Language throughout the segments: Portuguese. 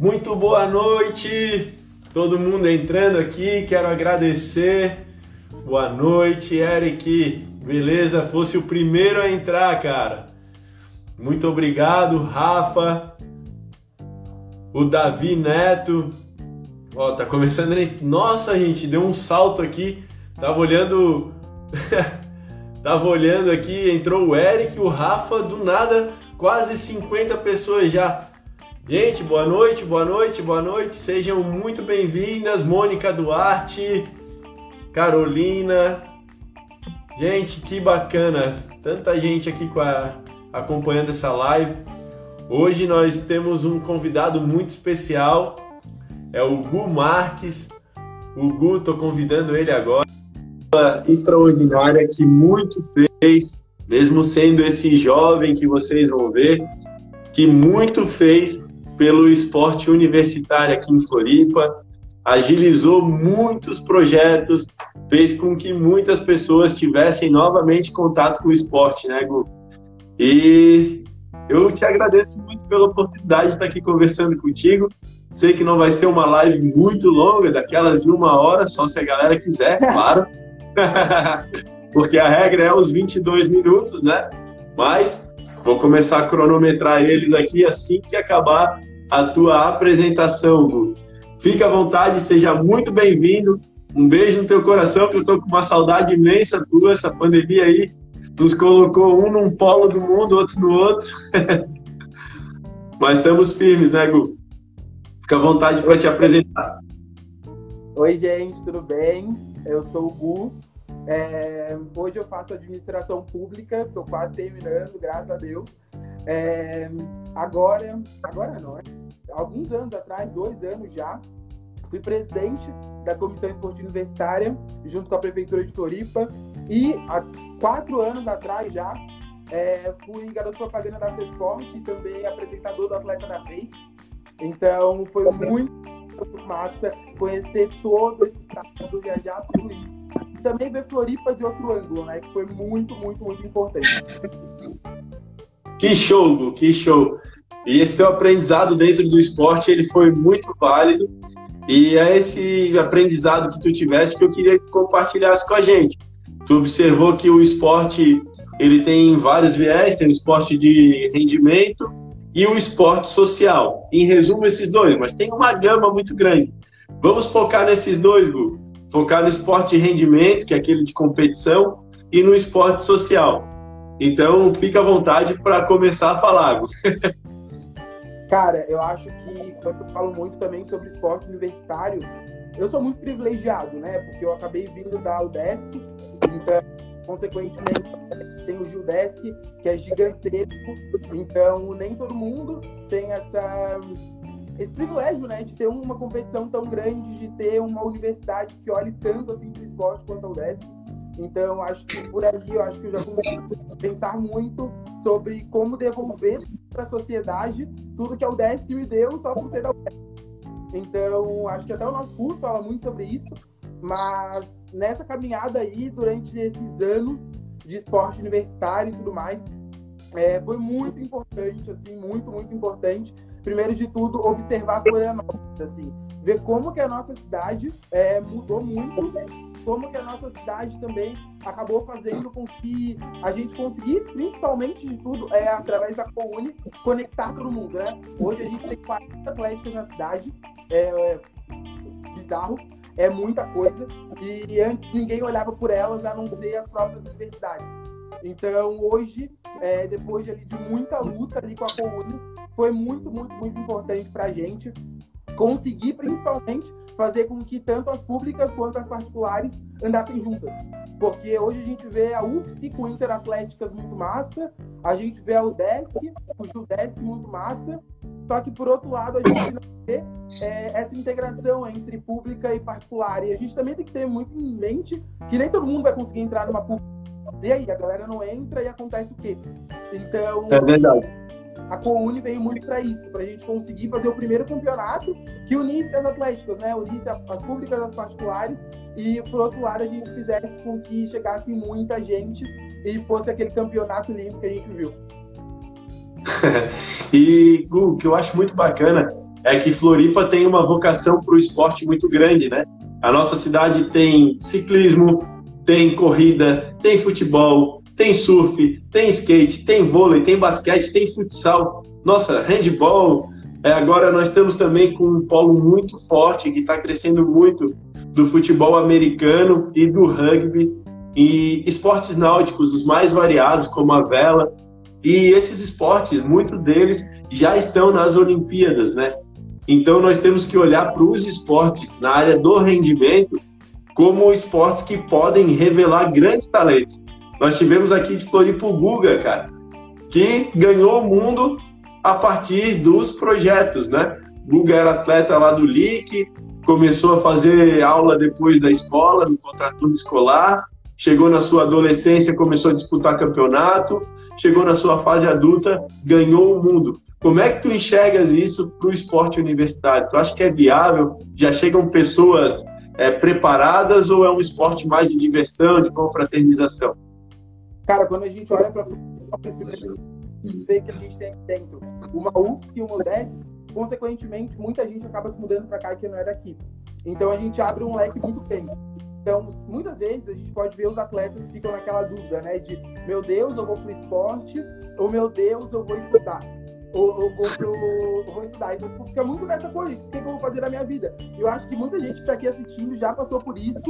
Muito boa noite, todo mundo entrando aqui. Quero agradecer. Boa noite, Eric. Beleza? Fosse o primeiro a entrar, cara. Muito obrigado, Rafa. O Davi Neto. Ó, tá começando. Nossa, gente, deu um salto aqui. Tava olhando. Tava olhando aqui, entrou o Eric, o Rafa, do nada, quase 50 pessoas já. Gente, boa noite, boa noite, boa noite. Sejam muito bem-vindas, Mônica Duarte, Carolina. Gente, que bacana. Tanta gente aqui a, acompanhando essa live. Hoje nós temos um convidado muito especial. É o Gu Marques. O Gu, tô convidando ele agora. Extraordinária que muito fez, mesmo sendo esse jovem que vocês vão ver, que muito fez pelo esporte universitário aqui em Floripa, agilizou muitos projetos, fez com que muitas pessoas tivessem novamente contato com o esporte, né, Gu? E eu te agradeço muito pela oportunidade de estar aqui conversando contigo. Sei que não vai ser uma live muito longa, daquelas de uma hora, só se a galera quiser, claro. Porque a regra é os 22 minutos, né? Mas vou começar a cronometrar eles aqui assim que acabar a tua apresentação, Gu. Fique à vontade, seja muito bem-vindo. Um beijo no teu coração, que eu tô com uma saudade imensa tua. Essa pandemia aí nos colocou um num polo do mundo, outro no outro. Mas estamos firmes, né, Gu? Fica à vontade para te apresentar. Oi, gente, tudo bem? Eu sou o Gu. É... Hoje eu faço administração pública, estou quase terminando, graças a Deus. É... Agora, agora não, é? Alguns anos atrás, dois anos já, fui presidente da Comissão Esportiva Universitária, junto com a Prefeitura de Floripa, e há quatro anos atrás já, é, fui garoto propaganda da FESPORT e também apresentador do Atleta da Vez. Então, foi muito, muito massa conhecer todo esse estado, viajar tudo isso. E também ver Floripa de outro ângulo, né? Que foi muito, muito, muito importante. Que show, que show! E esse teu aprendizado dentro do esporte, ele foi muito válido. E é esse aprendizado que tu tivesse que eu queria que compartilhasse com a gente. Tu observou que o esporte, ele tem vários viés, tem o esporte de rendimento e o esporte social. Em resumo, esses dois, mas tem uma gama muito grande. Vamos focar nesses dois, Gu. Focar no esporte de rendimento, que é aquele de competição, e no esporte social. Então, fica à vontade para começar a falar, Gu. Cara, eu acho que eu falo muito também sobre esporte universitário. Eu sou muito privilegiado, né? Porque eu acabei vindo da UDESC, então, consequentemente, tem o Gildesc, que é gigantesco. Então, nem todo mundo tem essa esse privilégio, né, de ter uma competição tão grande, de ter uma universidade que olhe tanto assim para o esporte quanto a UDESC. Então, acho que por ali eu acho que eu já comecei a pensar muito sobre como devolver para a sociedade tudo que a UDESC me deu só por ser da UDESC. Então, acho que até o nosso curso fala muito sobre isso, mas nessa caminhada aí, durante esses anos de esporte universitário e tudo mais, é, foi muito importante, assim, muito, muito importante. Primeiro de tudo, observar Florianópolis, assim, ver como que a nossa cidade é, mudou muito como que a nossa cidade também acabou fazendo com que a gente conseguisse, principalmente de tudo, é, através da Coune, conectar todo mundo, né? Hoje a gente tem 40 atléticas na cidade, é, é bizarro, é muita coisa, e antes ninguém olhava por elas a não ser as próprias universidades. Então, hoje, é, depois de, ali, de muita luta ali com a Coune, foi muito, muito, muito importante para a gente conseguir, principalmente, fazer com que tanto as públicas quanto as particulares andassem juntas. Porque hoje a gente vê a UFSC com Interatléticas muito massa, a gente vê a UDESC, o Judesc muito massa, só que por outro lado a gente não vê é, essa integração entre pública e particular. E a gente também tem que ter muito em mente que nem todo mundo vai conseguir entrar numa pública. E aí, a galera não entra e acontece o quê? Então. É verdade a Coune veio muito para isso, para a gente conseguir fazer o primeiro campeonato que unisse as atléticas, né? Unisse as públicas as particulares e, por outro lado, a gente fizesse com que chegasse muita gente e fosse aquele campeonato limpo que a gente viu. e, Gu, que eu acho muito bacana é que Floripa tem uma vocação para o esporte muito grande, né? A nossa cidade tem ciclismo, tem corrida, tem futebol, tem surf, tem skate, tem vôlei, tem basquete, tem futsal, nossa, handball. É, agora nós estamos também com um polo muito forte que está crescendo muito do futebol americano e do rugby e esportes náuticos os mais variados como a vela e esses esportes muitos deles já estão nas Olimpíadas, né? Então nós temos que olhar para os esportes na área do rendimento como esportes que podem revelar grandes talentos. Nós tivemos aqui de Floripa o Guga, cara, que ganhou o mundo a partir dos projetos, né? Guga era atleta lá do LIC, começou a fazer aula depois da escola, no contraturno escolar, chegou na sua adolescência, começou a disputar campeonato, chegou na sua fase adulta, ganhou o mundo. Como é que tu enxergas isso para o esporte universitário? Tu acha que é viável? Já chegam pessoas é, preparadas ou é um esporte mais de diversão, de confraternização? Cara, quando a gente olha para vê que a gente tem dentro uma UFSC e uma UDESC, consequentemente, muita gente acaba se mudando para cá que não é daqui. Então a gente abre um leque muito grande. Então, muitas vezes a gente pode ver os atletas ficam naquela dúvida, né? De meu Deus, eu vou pro esporte, ou meu Deus, eu vou estudar. Ou eu vou, pro, eu vou estudar. Então, tipo, fica muito nessa coisa, o que, eu vou fazer na minha vida? Eu acho que muita gente que está aqui assistindo já passou por isso,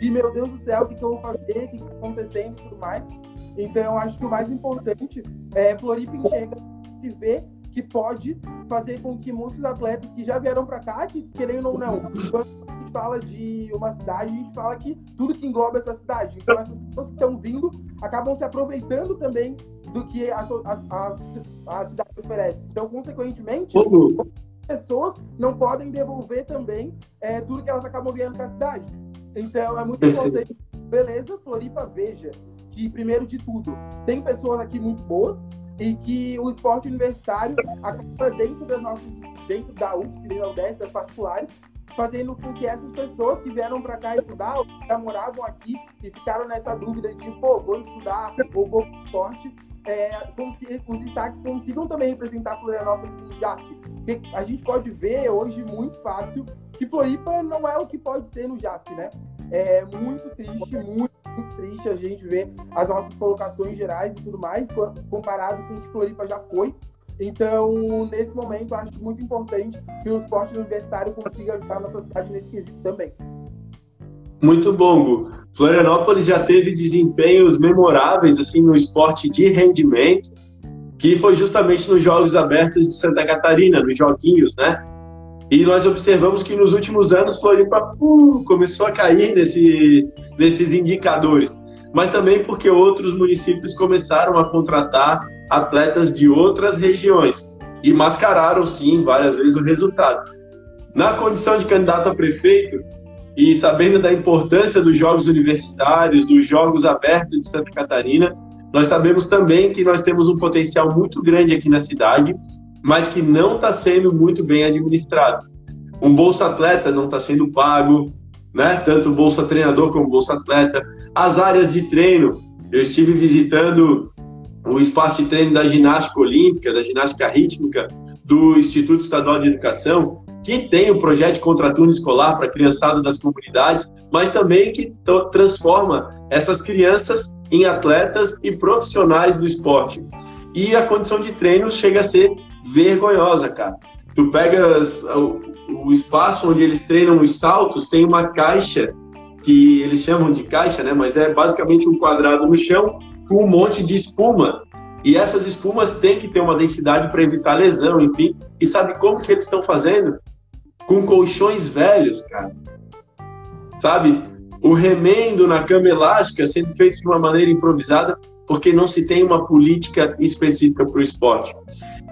de meu Deus do céu, o que, que eu vou fazer, o que está acontecendo e tudo mais. Então, eu acho que o mais importante é Floripa enxerga e ver que pode fazer com que muitos atletas que já vieram para cá, que querendo ou não, quando a gente fala de uma cidade, a gente fala que tudo que engloba essa cidade. Então, essas pessoas que estão vindo acabam se aproveitando também do que a, a, a, a cidade oferece. Então, consequentemente, uhum. pessoas não podem devolver também é, tudo que elas acabam ganhando com a cidade. Então, é muito importante. Beleza, Floripa, veja que, primeiro de tudo, tem pessoas aqui muito boas e que o esporte universitário acaba dentro das nossas, dentro da UFSC, dentro da UDESC, das particulares, fazendo com que essas pessoas que vieram para cá estudar, ou que já moravam aqui e ficaram nessa dúvida de, pô, vou estudar ou vou para esporte, é, os destaques consigam também representar Florianópolis e JASC. A gente pode ver hoje muito fácil que Floripa não é o que pode ser no JASC, né? É muito triste, muito muito triste a gente ver as nossas colocações gerais e tudo mais, comparado com o que Floripa já foi. Então, nesse momento, acho muito importante que o esporte universitário consiga ajudar a nossa cidade nesse quesito também. Muito bom, Gu. Florianópolis já teve desempenhos memoráveis assim no esporte de rendimento, que foi justamente nos Jogos Abertos de Santa Catarina, nos Joguinhos, né? E nós observamos que nos últimos anos Floripa uh, começou a cair nesse, nesses indicadores, mas também porque outros municípios começaram a contratar atletas de outras regiões e mascararam sim várias vezes o resultado. Na condição de candidato a prefeito e sabendo da importância dos jogos universitários, dos jogos abertos de Santa Catarina, nós sabemos também que nós temos um potencial muito grande aqui na cidade mas que não está sendo muito bem administrado. Um bolsa atleta não está sendo pago, né? Tanto bolsa treinador como bolsa atleta. As áreas de treino, eu estive visitando o espaço de treino da ginástica olímpica, da ginástica rítmica, do Instituto Estadual de Educação, que tem o projeto de contraturno escolar para a criançada das comunidades, mas também que transforma essas crianças em atletas e profissionais do esporte. E a condição de treino chega a ser vergonhosa, cara. Tu pegas o, o espaço onde eles treinam os saltos, tem uma caixa que eles chamam de caixa, né? Mas é basicamente um quadrado no chão com um monte de espuma. E essas espumas têm que ter uma densidade para evitar lesão, enfim. E sabe como que eles estão fazendo? Com colchões velhos, cara. Sabe? O remendo na cama elástica sendo feito de uma maneira improvisada, porque não se tem uma política específica para o esporte.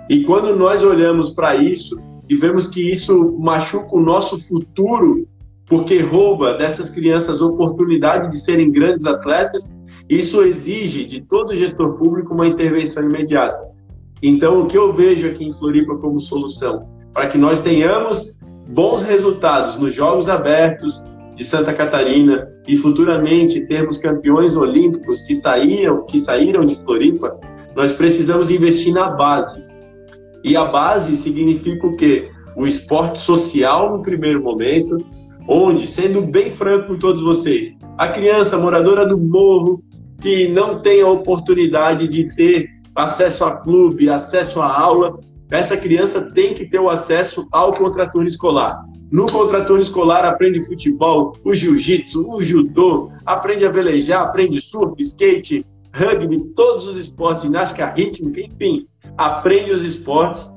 E quando nós olhamos para isso e vemos que isso machuca o nosso futuro, porque rouba dessas crianças oportunidade de serem grandes atletas, isso exige de todo gestor público uma intervenção imediata. Então, o que eu vejo aqui em Floripa como solução para que nós tenhamos bons resultados nos Jogos Abertos de Santa Catarina e futuramente termos campeões olímpicos que saíram, que saíram de Floripa, nós precisamos investir na base. E a base significa o quê? o esporte social no primeiro momento, onde, sendo bem franco com todos vocês, a criança moradora do morro que não tem a oportunidade de ter acesso a clube, acesso a aula, essa criança tem que ter o acesso ao contraturno escolar. No contraturno escolar aprende futebol, o jiu-jitsu, o judô, aprende a velejar, aprende surf, skate, rugby, todos os esportes, ginástica rítmica, enfim, aprende os esportes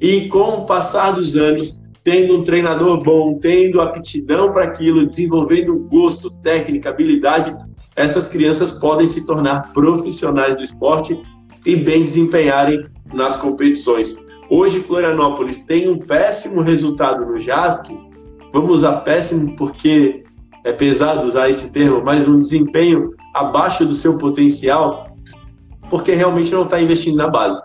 e com o passar dos anos, tendo um treinador bom, tendo aptidão para aquilo, desenvolvendo gosto, técnica, habilidade, essas crianças podem se tornar profissionais do esporte e bem desempenharem nas competições. Hoje, Florianópolis tem um péssimo resultado no JASC. Vamos usar péssimo porque é pesado usar esse termo, mas um desempenho abaixo do seu potencial, porque realmente não está investindo na base.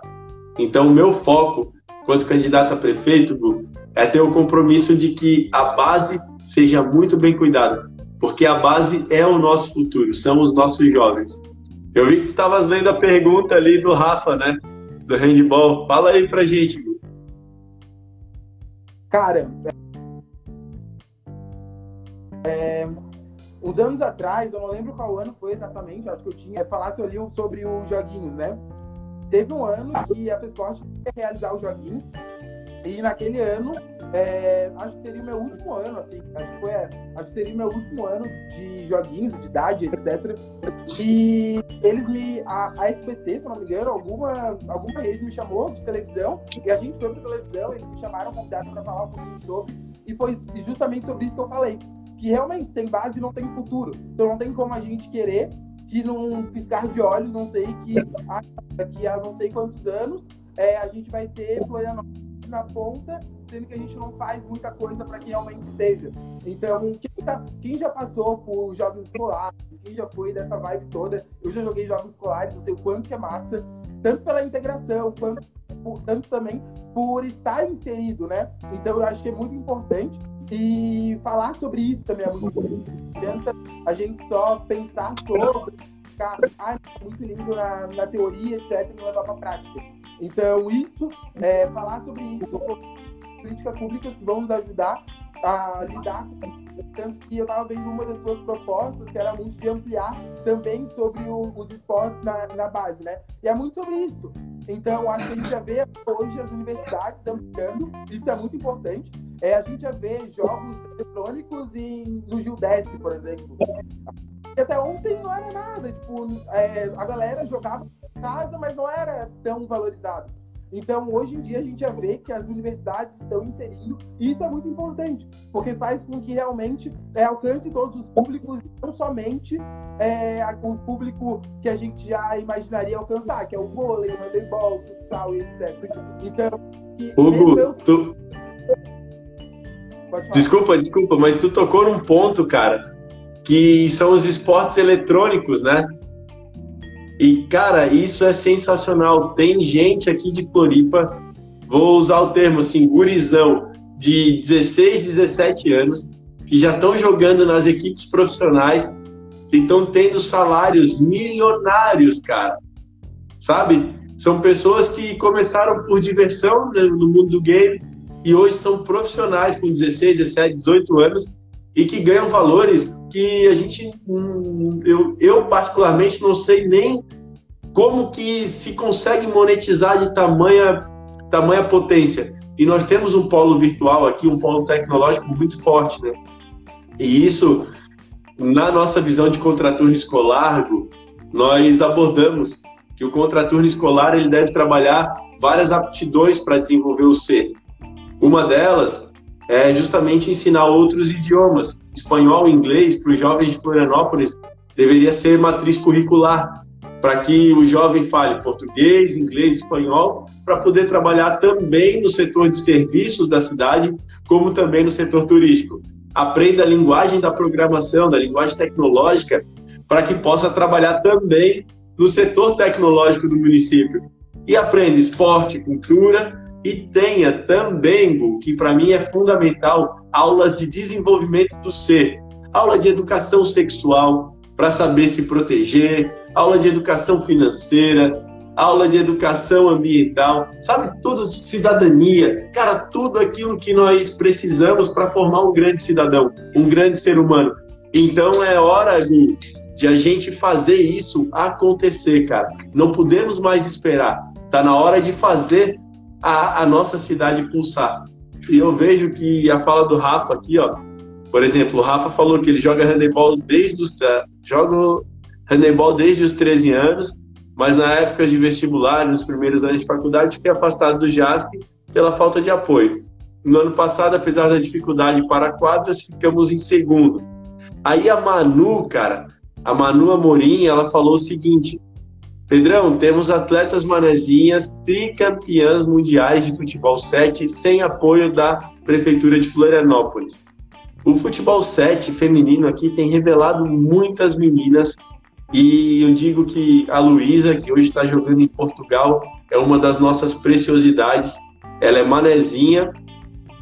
Então, o meu foco, quanto candidato a prefeito, é ter o compromisso de que a base seja muito bem cuidada, porque a base é o nosso futuro, são os nossos jovens. Eu vi que você estava vendo a pergunta ali do Rafa, né? Do handball. Fala aí pra gente, Gu. Cara, é, uns anos atrás, eu não lembro qual ano foi exatamente, acho que eu tinha, falasse ali sobre os joguinhos, né? Teve um ano que a FESPORT ia realizar os joguinhos e naquele ano, é, acho que seria o meu último ano, assim, acho que foi, é, acho que seria o meu último ano de joguinhos, de idade, etc. E eles me, a, a se eu não me engano, alguma, alguma rede me chamou de televisão, e a gente foi pra televisão, eles me chamaram convidado para falar um pouquinho sobre, e foi justamente sobre isso que eu falei. Que realmente tem base e não tem futuro. Então não tem como a gente querer que num piscar de olhos, não sei, que daqui a não sei quantos anos, é, a gente vai ter Florianópolis na ponta, sendo que a gente não faz muita coisa para que realmente esteja. Então, quem, tá, quem, já passou por jogos escolares, quem já foi dessa vibe toda, eu já joguei jogos escolares, eu sei o quanto é massa, tanto pela integração, quanto por, tanto também por estar inserido, né? Então, eu acho que é muito importante. E falar sobre isso também é muito importante. A gente só pensar sobre, ficar ah, muito lindo na, na teoria, etc., e não levar para prática. Então, isso, é, falar sobre isso, políticas públicas que vão nos ajudar a lidar com tanto que eu estava vendo uma das suas propostas, que era muito de ampliar também sobre o, os esportes na, na, base, né? E é muito sobre isso. Então, acho que a gente já vê hoje as universidades ampliando, isso é muito importante. É, a gente já vê jogos eletrônicos em, no Gildesc, por exemplo. E até ontem não era nada, tipo, é, a galera jogava em casa, mas não era tão valorizado. Então, hoje em dia, a gente já vê que as universidades estão inserindo, e isso é muito importante, porque faz com que realmente é, alcance todos os públicos, não somente é, o público que a gente já imaginaria alcançar, que é o vôlei, o handebol, o futsal e etc. Então, que Hugo, eu... tu... Desculpa, desculpa, mas tu tocou num ponto, cara, que são os esportes eletrônicos, né? E, cara, isso é sensacional. Tem gente aqui de Floripa, vou usar o termo assim, gurizão, de 16, 17 anos, que já estão jogando nas equipes profissionais e estão tendo salários milionários, cara. Sabe? São pessoas que começaram por diversão né, no mundo do game e hoje são profissionais com 16, 17, 18 anos e que ganham valores que a gente, hum, eu, eu particularmente não sei nem como que se consegue monetizar de tamanha, tamanha potência. E nós temos um polo virtual aqui, um polo tecnológico muito forte, né? E isso, na nossa visão de contraturno escolar, nós abordamos que o contraturno escolar ele deve trabalhar várias aptidões para desenvolver o ser. Uma delas é justamente ensinar outros idiomas. Espanhol e inglês para os jovens de Florianópolis deveria ser matriz curricular, para que o jovem fale português, inglês, espanhol, para poder trabalhar também no setor de serviços da cidade, como também no setor turístico. Aprenda a linguagem da programação, da linguagem tecnológica, para que possa trabalhar também no setor tecnológico do município. E aprenda esporte, cultura e tenha também, que para mim é fundamental, aulas de desenvolvimento do ser, aula de educação sexual para saber se proteger, aula de educação financeira, aula de educação ambiental, sabe tudo cidadania, cara, tudo aquilo que nós precisamos para formar um grande cidadão, um grande ser humano. Então é hora de, de a gente fazer isso acontecer, cara. Não podemos mais esperar. Tá na hora de fazer a, a nossa cidade pulsar. E eu vejo que a fala do Rafa aqui, ó, por exemplo, o Rafa falou que ele joga handebol desde os joga handebol desde os 13 anos, mas na época de vestibular, nos primeiros anos de faculdade, fiquei afastado do JASC pela falta de apoio. No ano passado, apesar da dificuldade para quadras, ficamos em segundo. Aí a Manu, cara, a Manu Amorim, ela falou o seguinte: Pedrão, temos atletas manezinhas tricampeãs mundiais de futebol 7 sem apoio da Prefeitura de Florianópolis. O futebol 7 feminino aqui tem revelado muitas meninas e eu digo que a Luísa, que hoje está jogando em Portugal, é uma das nossas preciosidades. Ela é manezinha,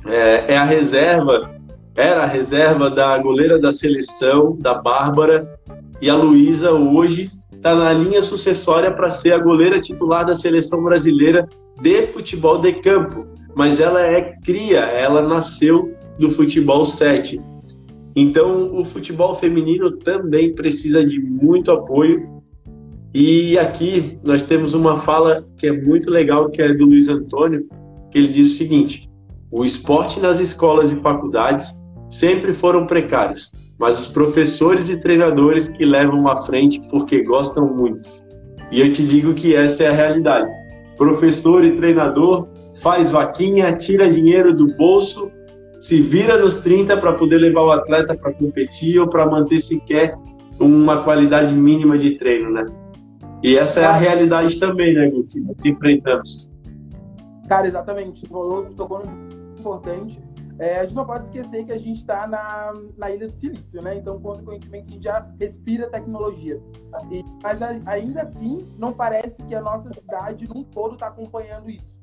é, é a reserva era a reserva da goleira da seleção, da Bárbara, e a Luísa hoje está na linha sucessória para ser a goleira titular da seleção brasileira de futebol de campo. Mas ela é cria, ela nasceu do futebol 7. Então, o futebol feminino também precisa de muito apoio. E aqui nós temos uma fala que é muito legal, que é do Luiz Antônio, que ele diz o seguinte: o esporte nas escolas e faculdades sempre foram precários, mas os professores e treinadores que levam à frente porque gostam muito. E eu te digo que essa é a realidade. Professor e treinador faz vaquinha, tira dinheiro do bolso, se vira nos 30 para poder levar o atleta para competir ou para manter sequer uma qualidade mínima de treino, né? E essa é a realidade também, né, Gu, que enfrentamos. Cara, exatamente. Tocou, tocou importante é, a gente não pode esquecer que a gente está na, na Ilha do Silício, né? Então, consequentemente, a gente já respira tecnologia. E, mas a, ainda assim, não parece que a nossa cidade num todo está acompanhando isso.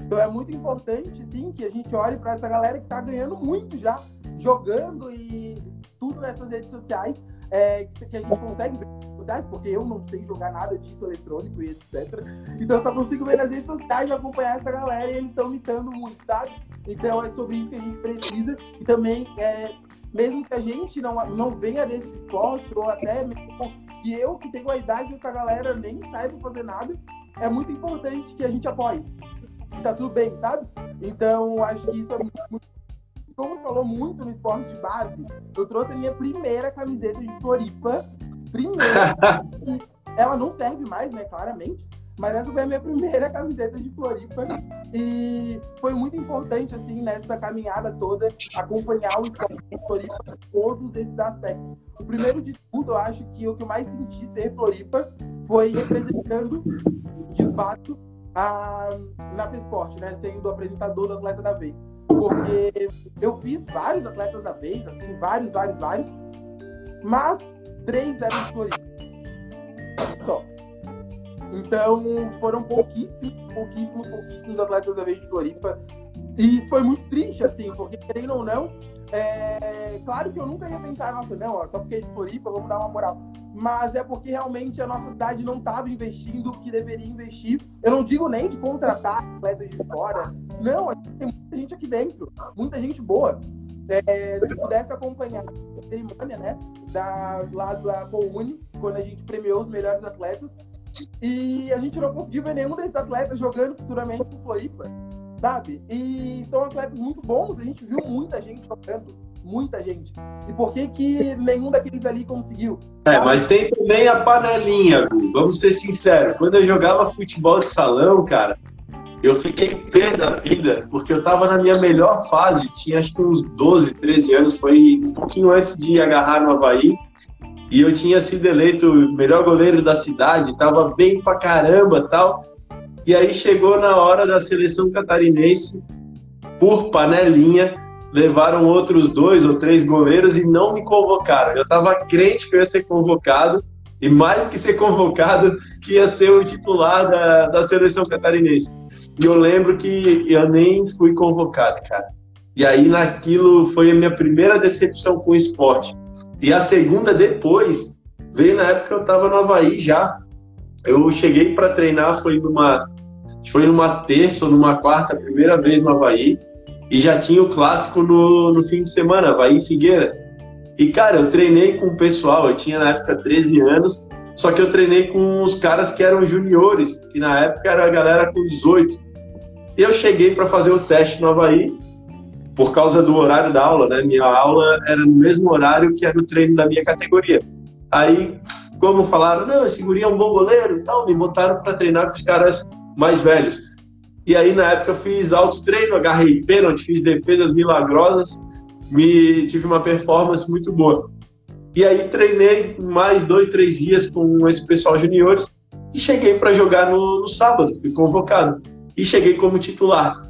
Então, é muito importante, sim, que a gente olhe para essa galera que está ganhando muito já, jogando e tudo nessas redes sociais, é, que a gente consegue ver nas redes sociais, porque eu não sei jogar nada disso eletrônico e etc. Então, eu só consigo ver nas redes sociais e acompanhar essa galera e eles estão imitando muito, sabe? Então é sobre isso que a gente precisa e também é, mesmo que a gente não, não venha desses esportes ou até mesmo que eu que tenho a idade dessa galera nem saiba fazer nada, é muito importante que a gente apoie. Tá tudo bem, sabe? Então acho que isso é muito, muito como falou muito no esporte de base, eu trouxe a minha primeira camiseta de Floripa. Primeira. ela não serve mais, né? Claramente. Mas essa foi a minha primeira camiseta de Floripa e foi muito importante, assim, nessa caminhada toda, acompanhar o esporte de Floripa em todos esses aspectos. O primeiro de tudo, eu acho que o que eu mais senti ser Floripa foi representando, de fato, a na Esporte, né? Sendo apresentador do Atleta da Vez. Porque eu fiz vários atletas da vez, assim, vários, vários, vários, mas três eram de Floripa. Só. Então, foram pouquíssimos, pouquíssimos, pouquíssimos atletas da vez de Floripa. E isso foi muito triste, assim, porque, querendo ou não, é... claro que eu nunca ia pensar, nossa, não, ó, só porque é de Floripa, vamos dar uma moral. Mas é porque realmente a nossa cidade não estava investindo o que deveria investir. Eu não digo nem de contratar atletas de fora. Não, tem muita gente aqui dentro, muita gente boa. É, se pudesse acompanhar a cerimônia, né, da, lá da Coune, quando a gente premiou os melhores atletas, e a gente não conseguiu ver nenhum desses atletas jogando futuramente pro Floripa, sabe? E são atletas muito bons, a gente viu muita gente jogando, muita gente. E por que que nenhum daqueles ali conseguiu? É, mas tem também a panelinha, vamos ser sinceros. Quando eu jogava futebol de salão, cara, eu fiquei pé da vida, porque eu tava na minha melhor fase, tinha acho que uns 12, 13 anos, foi um pouquinho antes de agarrar no Havaí e eu tinha sido eleito melhor goleiro da cidade, tava bem pra caramba tal. E aí chegou na hora da seleção catarinense, por panelinha, levaram outros dois ou três goleiros e não me convocaram. Eu tava crente que eu ia ser convocado, e mais que ser convocado, que ia ser o titular da, da seleção catarinense. E eu lembro que eu nem fui convocado, cara. E aí naquilo foi a minha primeira decepção com o esporte e a segunda depois veio na época que eu estava no Havaí já. eu cheguei para treinar, foi numa, foi numa terça ou numa quarta, primeira vez no Havaí, e já tinha o clássico no, no fim de semana, Havaí Figueira. E, cara, eu treinei com o pessoal, eu tinha na época 13 anos, só que eu treinei com os caras que eram juniores, que na época era a galera com 18. E eu cheguei para fazer o teste no Havaí, por causa do horário da aula, né? Minha aula era no mesmo horário que era o treino da minha categoria. Aí, como falaram, não, esse guri é um bom goleiro e tal, me botaram para treinar com os caras mais velhos. E aí, na época, eu fiz altos treinos, agarrei pênalti, fiz defesas milagrosas, me tive uma performance muito boa. E aí, treinei mais dois, três dias com esse pessoal juniores e cheguei para jogar no, no sábado, fui convocado. E cheguei como titular.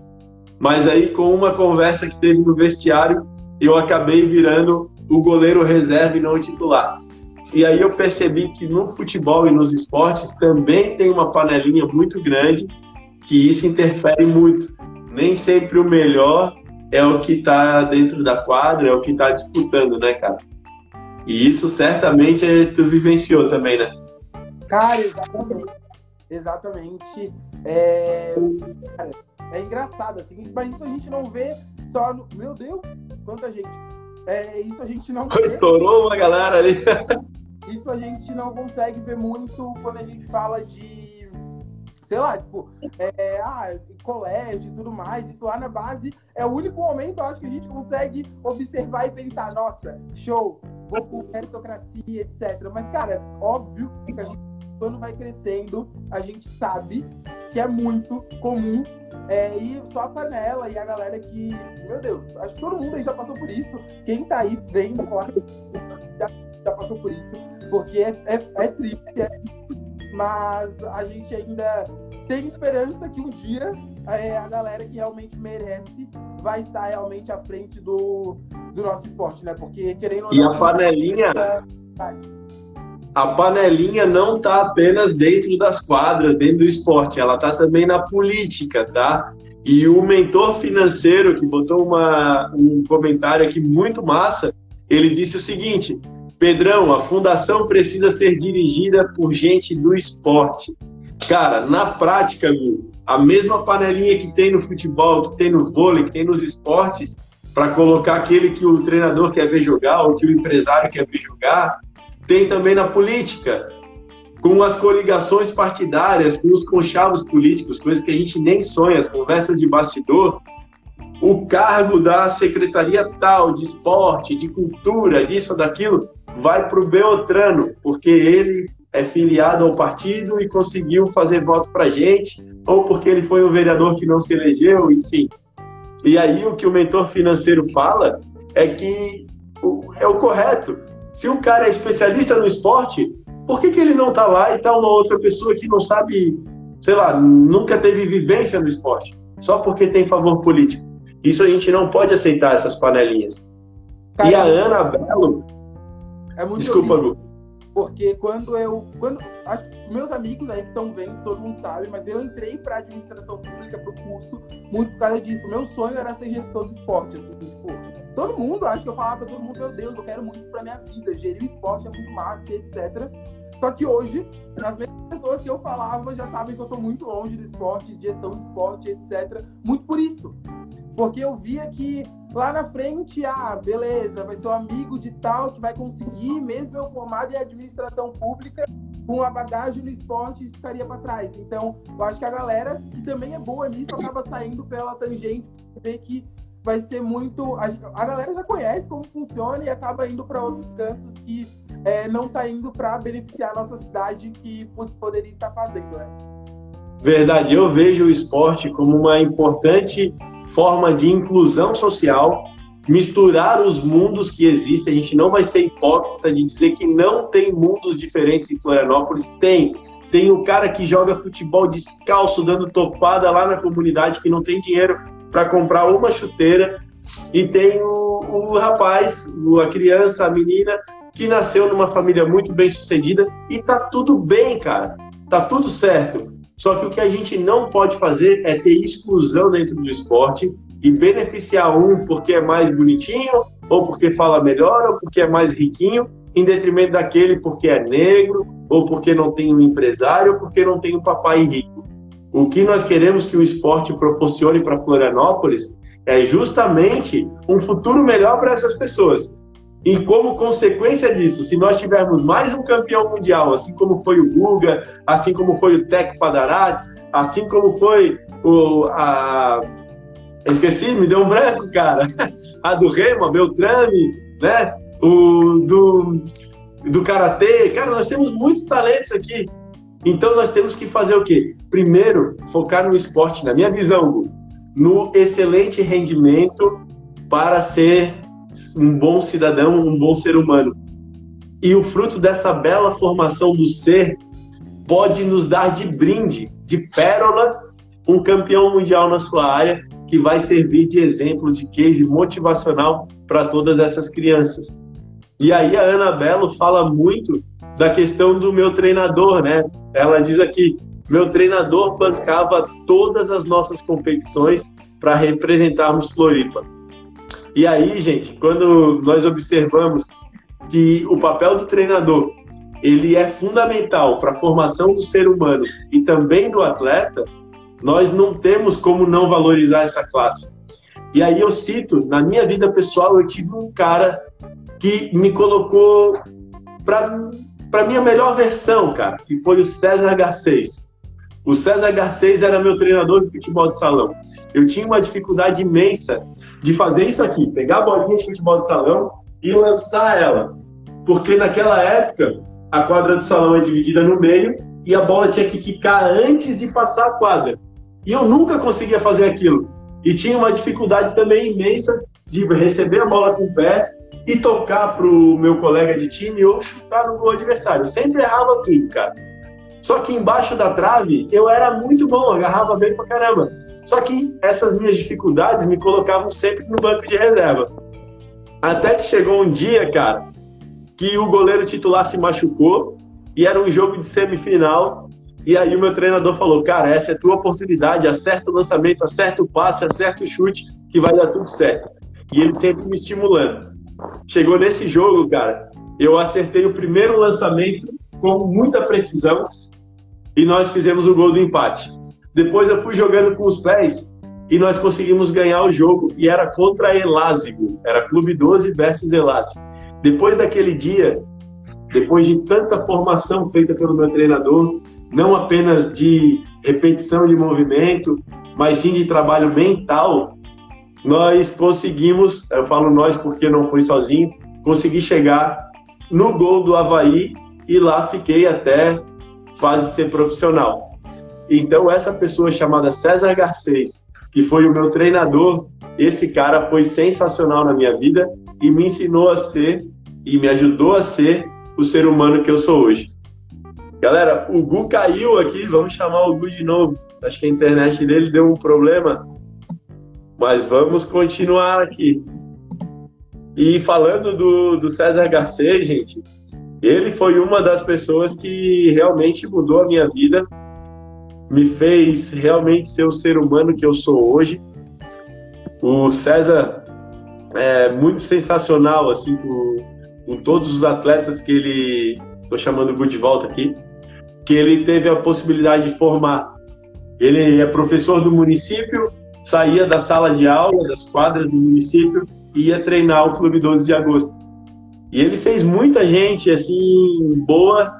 Mas aí, com uma conversa que teve no vestiário, eu acabei virando o goleiro reserva e não titular. E aí eu percebi que no futebol e nos esportes também tem uma panelinha muito grande, que isso interfere muito. Nem sempre o melhor é o que está dentro da quadra, é o que está disputando, né, cara? E isso certamente tu vivenciou também, né? Cara, exatamente. Exatamente. É... Cara, é engraçado, assim, mas isso a gente não vê só no. Meu Deus, quanta gente. É, isso a gente não. Estourou uma galera ali. isso a gente não consegue ver muito quando a gente fala de. Sei lá, tipo, é, ah, colégio e tudo mais, isso lá na base é o único momento, acho, que a gente consegue observar e pensar, nossa, show, vou por meritocracia, etc. Mas, cara, óbvio que a gente, quando vai crescendo, a gente sabe que é muito comum é, e só a panela e a galera que, meu Deus, acho que todo mundo aí já passou por isso. Quem tá aí vendo, já, já passou por isso, porque é, é, é triste, é, mas a gente ainda tem esperança que um dia é, a galera que realmente merece vai estar realmente à frente do, do nosso esporte, né? Porque querendo ou não. E a panelinha. A panelinha não está apenas dentro das quadras, dentro do esporte, ela está também na política, tá? E o mentor financeiro, que botou uma, um comentário aqui muito massa, ele disse o seguinte: Pedrão, a fundação precisa ser dirigida por gente do esporte. Cara, na prática, Gu, a mesma panelinha que tem no futebol, que tem no vôlei, que tem nos esportes, para colocar aquele que o treinador quer ver jogar ou que o empresário quer ver jogar, tem também na política, com as coligações partidárias, com os conchavos políticos, coisas que a gente nem sonha, as conversas de bastidor. O cargo da secretaria tal, de esporte, de cultura, disso ou daquilo, vai para o Beltrano, porque ele é filiado ao partido e conseguiu fazer voto para gente, ou porque ele foi um vereador que não se elegeu, enfim. E aí o que o mentor financeiro fala é que é o correto. Se o cara é especialista no esporte, por que, que ele não está lá e está uma outra pessoa que não sabe, sei lá, nunca teve vivência no esporte? Só porque tem favor político. Isso a gente não pode aceitar, essas panelinhas. Cara, e a Ana Belo. É muito Desculpa, Lu. Porque quando eu. Quando, acho que meus amigos aí que estão vendo, todo mundo sabe, mas eu entrei para administração pública para o curso muito por causa disso. Meu sonho era ser gestor de esporte, assim, tipo, todo mundo, acho que eu falava pra todo mundo, meu Deus, eu quero muito isso pra minha vida, gerir o esporte é muito massa, etc. Só que hoje, as mesmas pessoas que eu falava já sabem que eu tô muito longe do esporte, de gestão de esporte, etc. Muito por isso. Porque eu via que lá na frente, ah, beleza, vai ser um amigo de tal que vai conseguir, mesmo eu formado em administração pública, com a bagagem no esporte, ficaria para trás. Então, eu acho que a galera que também é boa nisso acaba saindo pela tangente, ver que vai ser muito. A, a galera já conhece como funciona e acaba indo para outros cantos que é, não está indo para beneficiar a nossa cidade que poderia estar fazendo, né? Verdade, eu vejo o esporte como uma importante forma de inclusão social, misturar os mundos que existem. A gente não vai ser hipócrita de dizer que não tem mundos diferentes em Florianópolis. Tem. Tem o cara que joga futebol descalço, dando topada lá na comunidade, que não tem dinheiro para comprar uma chuteira. E tem o, o rapaz, a criança, a menina, que nasceu numa família muito bem sucedida e tá tudo bem, cara. Tá tudo certo. Só que o que a gente não pode fazer é ter exclusão dentro do esporte e beneficiar um porque é mais bonitinho, ou porque fala melhor, ou porque é mais riquinho, em detrimento daquele porque é negro, ou porque não tem um empresário, ou porque não tem um papai rico. O que nós queremos que o esporte proporcione para Florianópolis é justamente um futuro melhor para essas pessoas. E como consequência disso, se nós tivermos mais um campeão mundial, assim como foi o Guga, assim como foi o Tec Padarats, assim como foi o. A... Esqueci, me deu um branco, cara. A do Remo, a Beltrame, né? O do, do Karatê. Cara, nós temos muitos talentos aqui. Então nós temos que fazer o quê? Primeiro, focar no esporte, na minha visão, no excelente rendimento para ser um bom cidadão, um bom ser humano. E o fruto dessa bela formação do ser pode nos dar de brinde, de pérola, um campeão mundial na sua área que vai servir de exemplo, de case motivacional para todas essas crianças. E aí a Ana Belo fala muito da questão do meu treinador, né? Ela diz aqui: meu treinador bancava todas as nossas competições para representarmos Floripa. E aí, gente, quando nós observamos que o papel do treinador ele é fundamental para a formação do ser humano e também do atleta, nós não temos como não valorizar essa classe. E aí eu cito, na minha vida pessoal, eu tive um cara que me colocou para para minha melhor versão, cara, que foi o César Garcês. O César Garcês era meu treinador de futebol de salão. Eu tinha uma dificuldade imensa de fazer isso aqui, pegar a bolinha de futebol de salão e lançar ela. Porque naquela época, a quadra do salão é dividida no meio e a bola tinha que quicar antes de passar a quadra. E eu nunca conseguia fazer aquilo. E tinha uma dificuldade também imensa de receber a bola com o pé e tocar para o meu colega de time ou chutar no gol adversário. Eu sempre errava tudo, cara. Só que embaixo da trave eu era muito bom, agarrava bem pra caramba. Só que essas minhas dificuldades me colocavam sempre no banco de reserva. Até que chegou um dia, cara, que o goleiro titular se machucou e era um jogo de semifinal. E aí o meu treinador falou: Cara, essa é tua oportunidade, acerta o lançamento, acerta o passe, acerta o chute, que vai dar tudo certo. E ele sempre me estimulando. Chegou nesse jogo, cara, eu acertei o primeiro lançamento com muita precisão e nós fizemos o gol do empate. Depois eu fui jogando com os pés e nós conseguimos ganhar o jogo. E era contra Elásigo. Era Clube 12 versus Elásigo. Depois daquele dia, depois de tanta formação feita pelo meu treinador, não apenas de repetição de movimento, mas sim de trabalho mental, nós conseguimos, eu falo nós porque não fui sozinho, consegui chegar no gol do Havaí e lá fiquei até fase ser profissional. Então, essa pessoa chamada César Garcês, que foi o meu treinador, esse cara foi sensacional na minha vida e me ensinou a ser e me ajudou a ser o ser humano que eu sou hoje. Galera, o Gu caiu aqui, vamos chamar o Gu de novo. Acho que a internet dele deu um problema, mas vamos continuar aqui. E falando do, do César Garcês, gente, ele foi uma das pessoas que realmente mudou a minha vida me fez realmente ser o ser humano que eu sou hoje. O César é muito sensacional, assim, com, com todos os atletas que ele, estou chamando o de volta aqui, que ele teve a possibilidade de formar. Ele é professor do município, saía da sala de aula, das quadras do município, e ia treinar o Clube 12 de Agosto. E ele fez muita gente, assim, boa,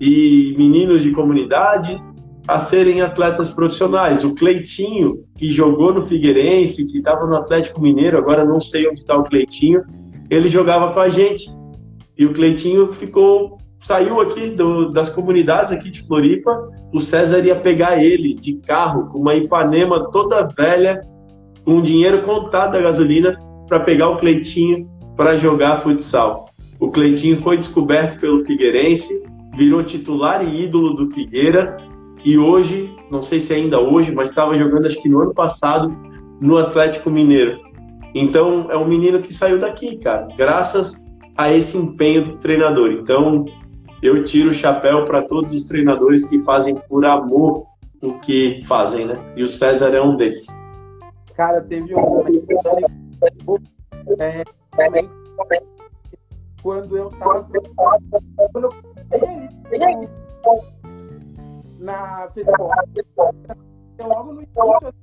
e meninos de comunidade, a serem atletas profissionais. O Cleitinho, que jogou no Figueirense, que estava no Atlético Mineiro, agora não sei onde está o Cleitinho, ele jogava com a gente. E o Cleitinho ficou, saiu aqui do, das comunidades aqui de Floripa. O César ia pegar ele de carro com uma Ipanema toda velha, com dinheiro contado da gasolina, para pegar o Cleitinho para jogar futsal. O Cleitinho foi descoberto pelo Figueirense, virou titular e ídolo do Figueira e hoje, não sei se ainda hoje, mas estava jogando acho que no ano passado no Atlético Mineiro. Então é um menino que saiu daqui, cara, graças a esse empenho do treinador. Então eu tiro o chapéu para todos os treinadores que fazem por amor o que fazem, né? E o César é um deles. Cara, teve um é, quando eu tava. Quando eu ali na Facebook, logo no início,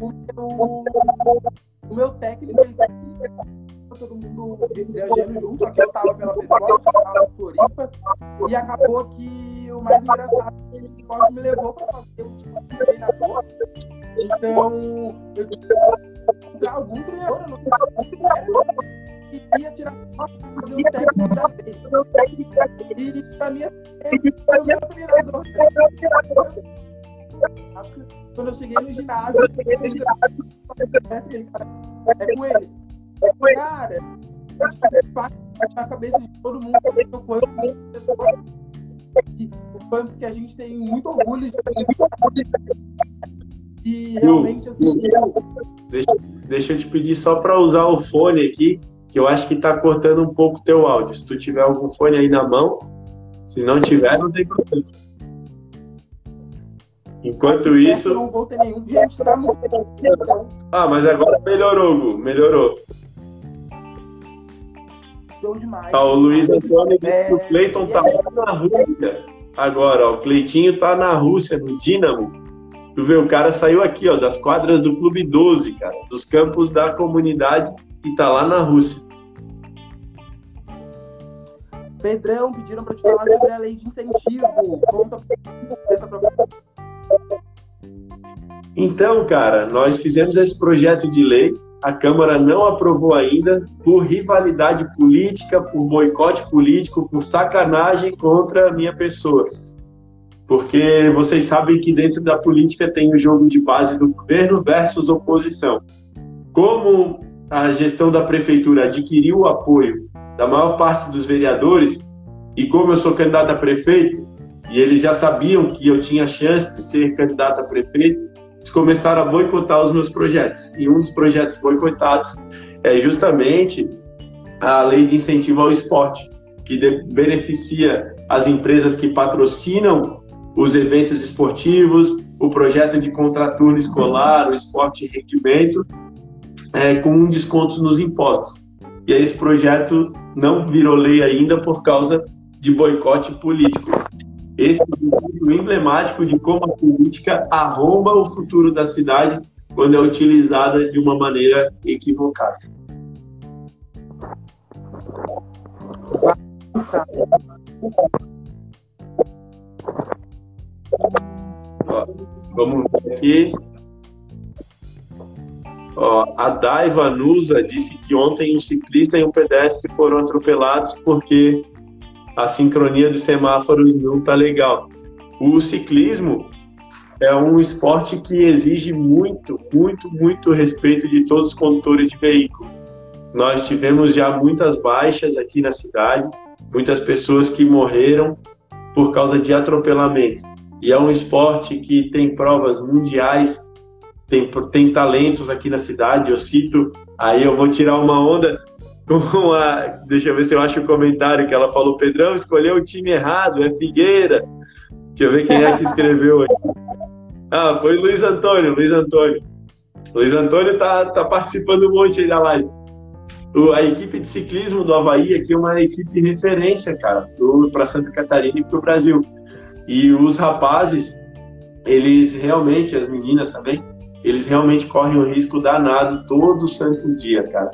o meu, o meu técnico, ele todo mundo viajando junto, só que eu tava pela Facebook, eu tava na Floripa, e acabou que o mais engraçado é que o me levou para fazer o tipo de treinador. Então, eu encontrar algum treinador, eu não e ia tirar foto fazer o técnico da vez. E pra mim, esse foi o meu treinador. Quando eu cheguei no ginásio, ele disse, é com ele. Cara, na cabeça de todo mundo o quanto o quanto que a gente tem muito orgulho de e realmente assim. Deixa, deixa eu te pedir só para usar o fone aqui, que eu acho que está cortando um pouco teu áudio. Se tu tiver algum fone aí na mão, se não tiver, não tem problema. Enquanto isso. Não vou ter nenhum. Gente, tá muito. Ah, mas agora melhorou, Gu. Melhorou demais. Tá, o Luiz Antônio disse é... que o Cleiton tá lá na Rússia. Agora, ó, o Cleitinho tá na Rússia, no Dínamo. Tu vê, o cara saiu aqui, ó, das quadras do Clube 12, cara, dos campos da comunidade e tá lá na Rússia. Pedrão, pediram para te falar sobre a lei de incentivo. Conta essa Então, cara, nós fizemos esse projeto de lei a Câmara não aprovou ainda por rivalidade política, por boicote político, por sacanagem contra a minha pessoa. Porque vocês sabem que dentro da política tem o jogo de base do governo versus oposição. Como a gestão da prefeitura adquiriu o apoio da maior parte dos vereadores, e como eu sou candidato a prefeito, e eles já sabiam que eu tinha chance de ser candidato a prefeito, eles começaram a boicotar os meus projetos. E um dos projetos boicotados é justamente a lei de incentivo ao esporte, que beneficia as empresas que patrocinam os eventos esportivos, o projeto de contraturno escolar, o esporte e rendimento, é, com um desconto nos impostos. E aí esse projeto não virou lei ainda por causa de boicote político. Esse é um exemplo emblemático de como a política arromba o futuro da cidade quando é utilizada de uma maneira equivocada. Ó, vamos ver aqui. Ó, a Daiva Nusa disse que ontem um ciclista e um pedestre foram atropelados porque a sincronia dos semáforos não tá legal. O ciclismo é um esporte que exige muito, muito, muito respeito de todos os condutores de veículo. Nós tivemos já muitas baixas aqui na cidade, muitas pessoas que morreram por causa de atropelamento. E é um esporte que tem provas mundiais, tem, tem talentos aqui na cidade. Eu cito, aí eu vou tirar uma onda com a. Deixa eu ver se eu acho o comentário que ela falou: Pedrão escolheu o time errado, é Figueira. Deixa eu ver quem é que escreveu aí. Ah, foi Luiz Antônio, Luiz Antônio. Luiz Antônio tá, tá participando um monte aí da live. O, a equipe de ciclismo do Havaí aqui é uma equipe de referência, cara, para Santa Catarina e para o Brasil. E os rapazes, eles realmente, as meninas também, eles realmente correm um risco danado todo santo dia, cara.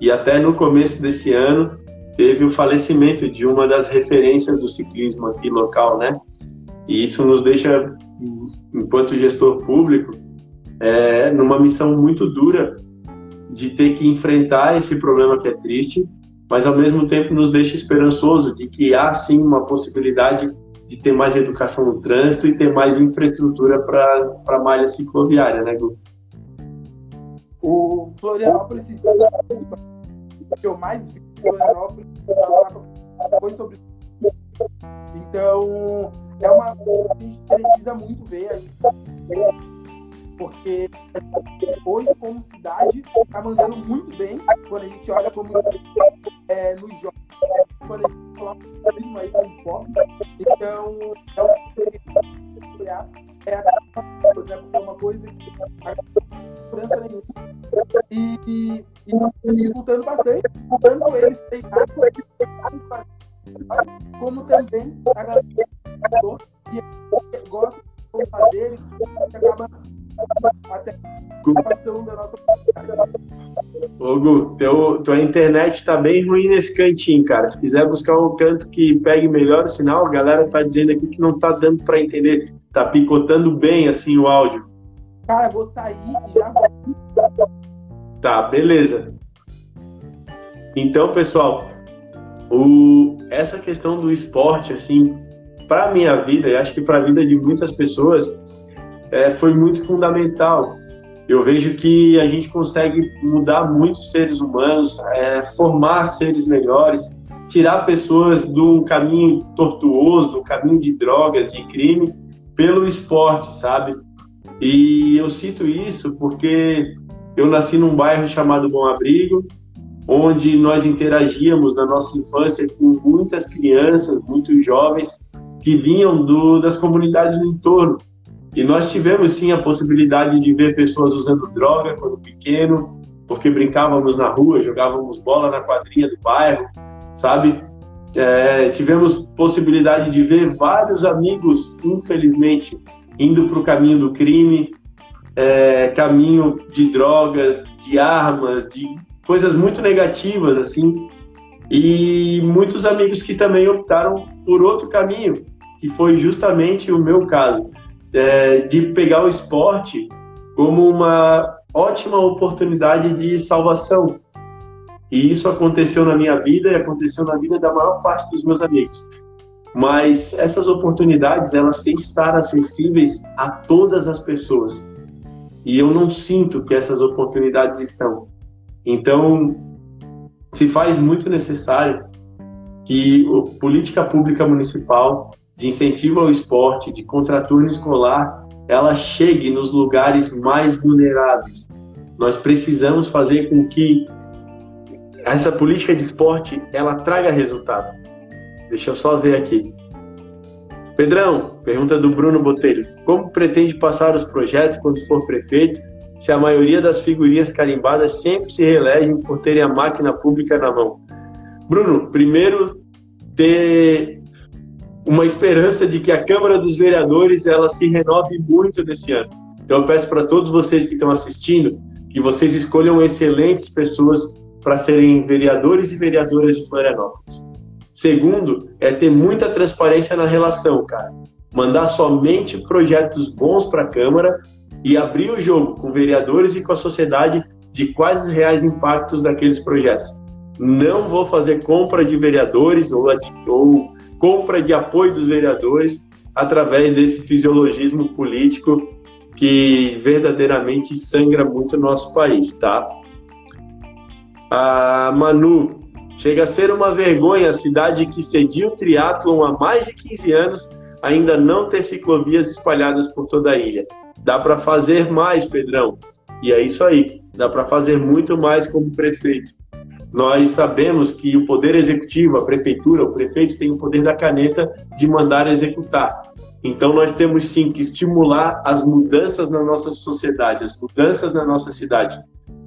E até no começo desse ano teve o falecimento de uma das referências do ciclismo aqui local, né? E isso nos deixa, enquanto gestor público, é, numa missão muito dura de ter que enfrentar esse problema que é triste, mas ao mesmo tempo nos deixa esperançoso de que há sim uma possibilidade de ter mais educação no trânsito e ter mais infraestrutura para a malha cicloviária, né, Gu? O Florianópolis se que eu mais vi em Florianópolis foi sobre então é uma coisa que a gente precisa muito ver porque hoje como cidade está mandando muito bem quando a gente olha como é, nos jogos quando a gente coloca o turismo aí como forma então é coisa que olhar é a é uma coisa que a segurança nenhuma. E, e, e tá dificultando bastante, tanto eles pegarem como também a galera que gosta de fazer e acaba até Ô teu, tua internet tá bem ruim nesse cantinho, cara. Se quiser buscar um canto que pegue melhor o sinal, a galera tá dizendo aqui que não tá dando para entender. Tá picotando bem assim o áudio. Cara, vou sair e já volto. Tá, beleza. Então, pessoal, o, essa questão do esporte, assim, para minha vida, e acho que para a vida de muitas pessoas, é, foi muito fundamental. Eu vejo que a gente consegue mudar muitos seres humanos, é, formar seres melhores, tirar pessoas do caminho tortuoso, do caminho de drogas, de crime, pelo esporte, sabe? E eu cito isso porque eu nasci num bairro chamado Bom Abrigo, onde nós interagíamos na nossa infância com muitas crianças, muitos jovens que vinham do, das comunidades no entorno. E nós tivemos sim a possibilidade de ver pessoas usando droga quando pequeno, porque brincávamos na rua, jogávamos bola na quadrinha do bairro, sabe? É, tivemos possibilidade de ver vários amigos, infelizmente, indo para o caminho do crime, é, caminho de drogas, de armas, de coisas muito negativas, assim. E muitos amigos que também optaram por outro caminho, que foi justamente o meu caso, é, de pegar o esporte como uma ótima oportunidade de salvação. E isso aconteceu na minha vida e aconteceu na vida da maior parte dos meus amigos. Mas essas oportunidades, elas têm que estar acessíveis a todas as pessoas. E eu não sinto que essas oportunidades estão. Então, se faz muito necessário que a política pública municipal de incentivo ao esporte, de contraturno escolar, ela chegue nos lugares mais vulneráveis. Nós precisamos fazer com que essa política de esporte ela traga resultado. Deixa eu só ver aqui. Pedrão, pergunta do Bruno Botelho. Como pretende passar os projetos quando for prefeito se a maioria das figurinhas carimbadas sempre se reelegem por terem a máquina pública na mão? Bruno, primeiro ter uma esperança de que a Câmara dos Vereadores ela se renove muito nesse ano. Então eu peço para todos vocês que estão assistindo que vocês escolham excelentes pessoas para serem vereadores e vereadoras de Florianópolis. Segundo, é ter muita transparência na relação, cara. Mandar somente projetos bons para a Câmara e abrir o jogo com vereadores e com a sociedade de quais os reais impactos daqueles projetos. Não vou fazer compra de vereadores ou, ou compra de apoio dos vereadores através desse fisiologismo político que verdadeiramente sangra muito o nosso país, tá? A Manu, chega a ser uma vergonha a cidade que cedia o triatlon há mais de 15 anos ainda não ter ciclovias espalhadas por toda a ilha. Dá para fazer mais, Pedrão. E é isso aí. Dá para fazer muito mais como prefeito. Nós sabemos que o poder executivo, a prefeitura, o prefeito tem o poder da caneta de mandar executar. Então nós temos sim que estimular as mudanças na nossa sociedade, as mudanças na nossa cidade.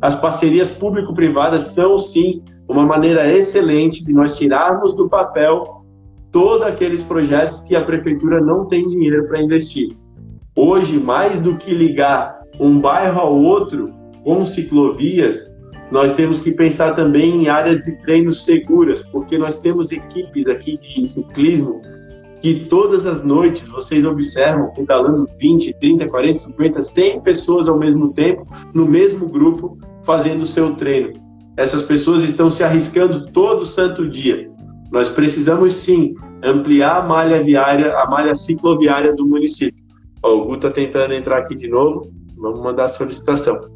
As parcerias público-privadas são sim uma maneira excelente de nós tirarmos do papel todos aqueles projetos que a prefeitura não tem dinheiro para investir. Hoje, mais do que ligar um bairro ao outro com ciclovias, nós temos que pensar também em áreas de treinos seguras, porque nós temos equipes aqui de ciclismo que todas as noites vocês observam pedalando 20, 30, 40, 50, 100 pessoas ao mesmo tempo, no mesmo grupo, fazendo o seu treino. Essas pessoas estão se arriscando todo santo dia. Nós precisamos sim ampliar a malha viária, a malha cicloviária do município. O Gu está tentando entrar aqui de novo. Vamos mandar a solicitação.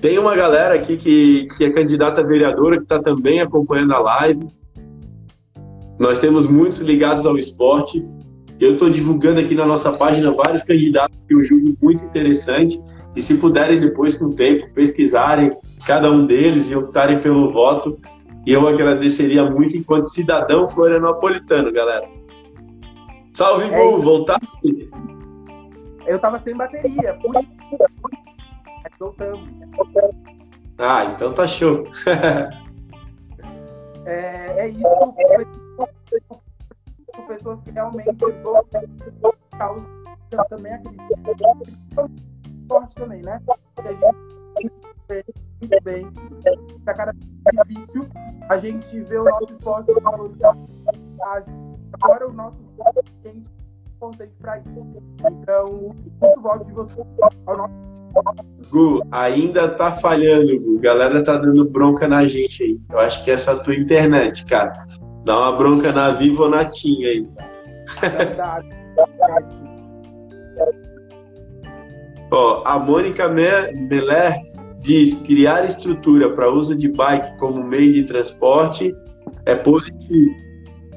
Tem uma galera aqui que, que é candidata a vereadora que está também acompanhando a live. Nós temos muitos ligados ao esporte. Eu estou divulgando aqui na nossa página vários candidatos que eu julgo muito interessante. E se puderem depois, com o tempo, pesquisarem cada um deles e optarem pelo voto, eu agradeceria muito enquanto cidadão florianopolitano, galera. Salve, é Gu, voltar? eu tava sem bateria, por isso. Voltamos. Ah, então tá show. é, é isso. Com pessoas que realmente vão causar também acredito. Forte também, né? Porque a gente muito bem. Tá cada vez difícil. A gente vê o nosso esporte agora o nosso esporte é importante para isso. Então, muito voto de você ao nosso Gu, ainda tá falhando, Gu. Galera tá dando bronca na gente aí. Eu acho que essa é a tua internet, cara. Dá uma bronca na Vivo ou na TIM aí. Verdade. Ó, a Mônica Meller diz criar estrutura para uso de bike como meio de transporte é positivo.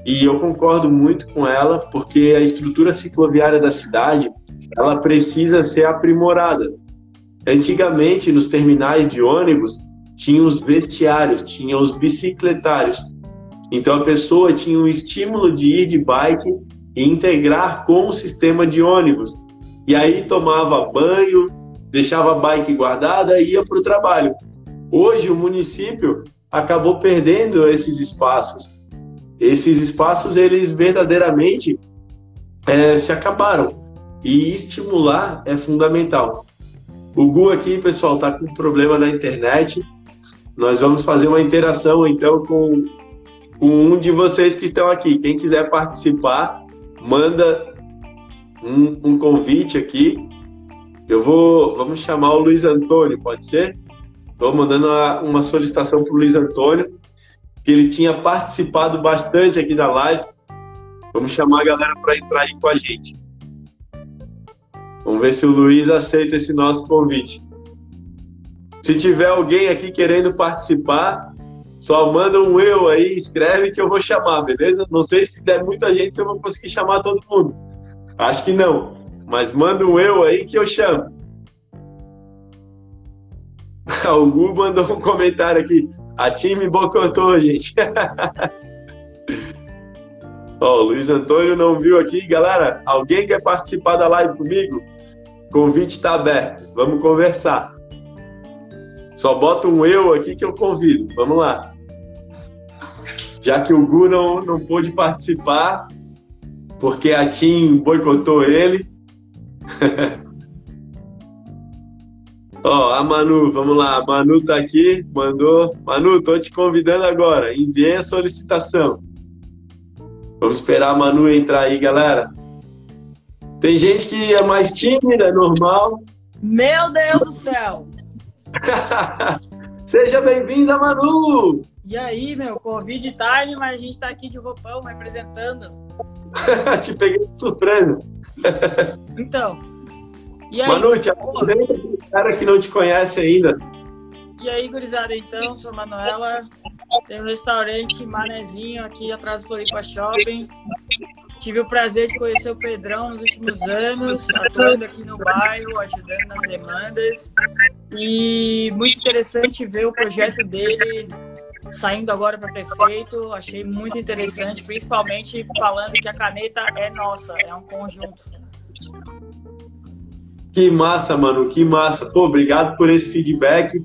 E eu concordo muito com ela, porque a estrutura cicloviária da cidade ela precisa ser aprimorada. Antigamente, nos terminais de ônibus, tinha os vestiários, tinha os bicicletários. Então a pessoa tinha um estímulo de ir de bike e integrar com o sistema de ônibus. E aí tomava banho, deixava a bike guardada e ia para o trabalho. Hoje o município acabou perdendo esses espaços. Esses espaços eles verdadeiramente é, se acabaram e estimular é fundamental. O Gu aqui, pessoal, está com problema na internet. Nós vamos fazer uma interação então com, com um de vocês que estão aqui. Quem quiser participar, manda um, um convite aqui. Eu vou, vamos chamar o Luiz Antônio, pode ser? Estou mandando uma, uma solicitação para o Luiz Antônio, que ele tinha participado bastante aqui da live. Vamos chamar a galera para entrar aí com a gente. Ver se o Luiz aceita esse nosso convite. Se tiver alguém aqui querendo participar, só manda um eu aí, escreve que eu vou chamar, beleza? Não sei se der muita gente se eu vou conseguir chamar todo mundo. Acho que não. Mas manda um eu aí que eu chamo. o Gu mandou um comentário aqui. A time bocotou, gente. Ó, o Luiz Antônio não viu aqui. Galera, alguém quer participar da live comigo? Convite está aberto. Vamos conversar. Só bota um eu aqui que eu convido. Vamos lá. Já que o Gu não, não pôde participar, porque a Tim boicotou ele. Ó, a Manu, vamos lá. A Manu tá aqui, mandou. Manu, tô te convidando agora. Enviei a solicitação. Vamos esperar a Manu entrar aí, galera. Tem gente que é mais tímida, é normal. Meu Deus do céu! Seja bem-vinda, Manu! E aí, meu, Covid time, mas a gente tá aqui de roupão representando. te peguei de surpresa. então. E aí, Manu, te apresenta cara que não te conhece ainda. E aí, gurizada, então, sou Manuela. Tem um restaurante Manezinho aqui atrás do Floripa Shopping. Tive o prazer de conhecer o Pedrão nos últimos anos, atuando aqui no bairro, ajudando nas demandas. E muito interessante ver o projeto dele saindo agora para prefeito. Achei muito interessante, principalmente falando que a caneta é nossa, é um conjunto. Que massa, mano, que massa. Pô, obrigado por esse feedback.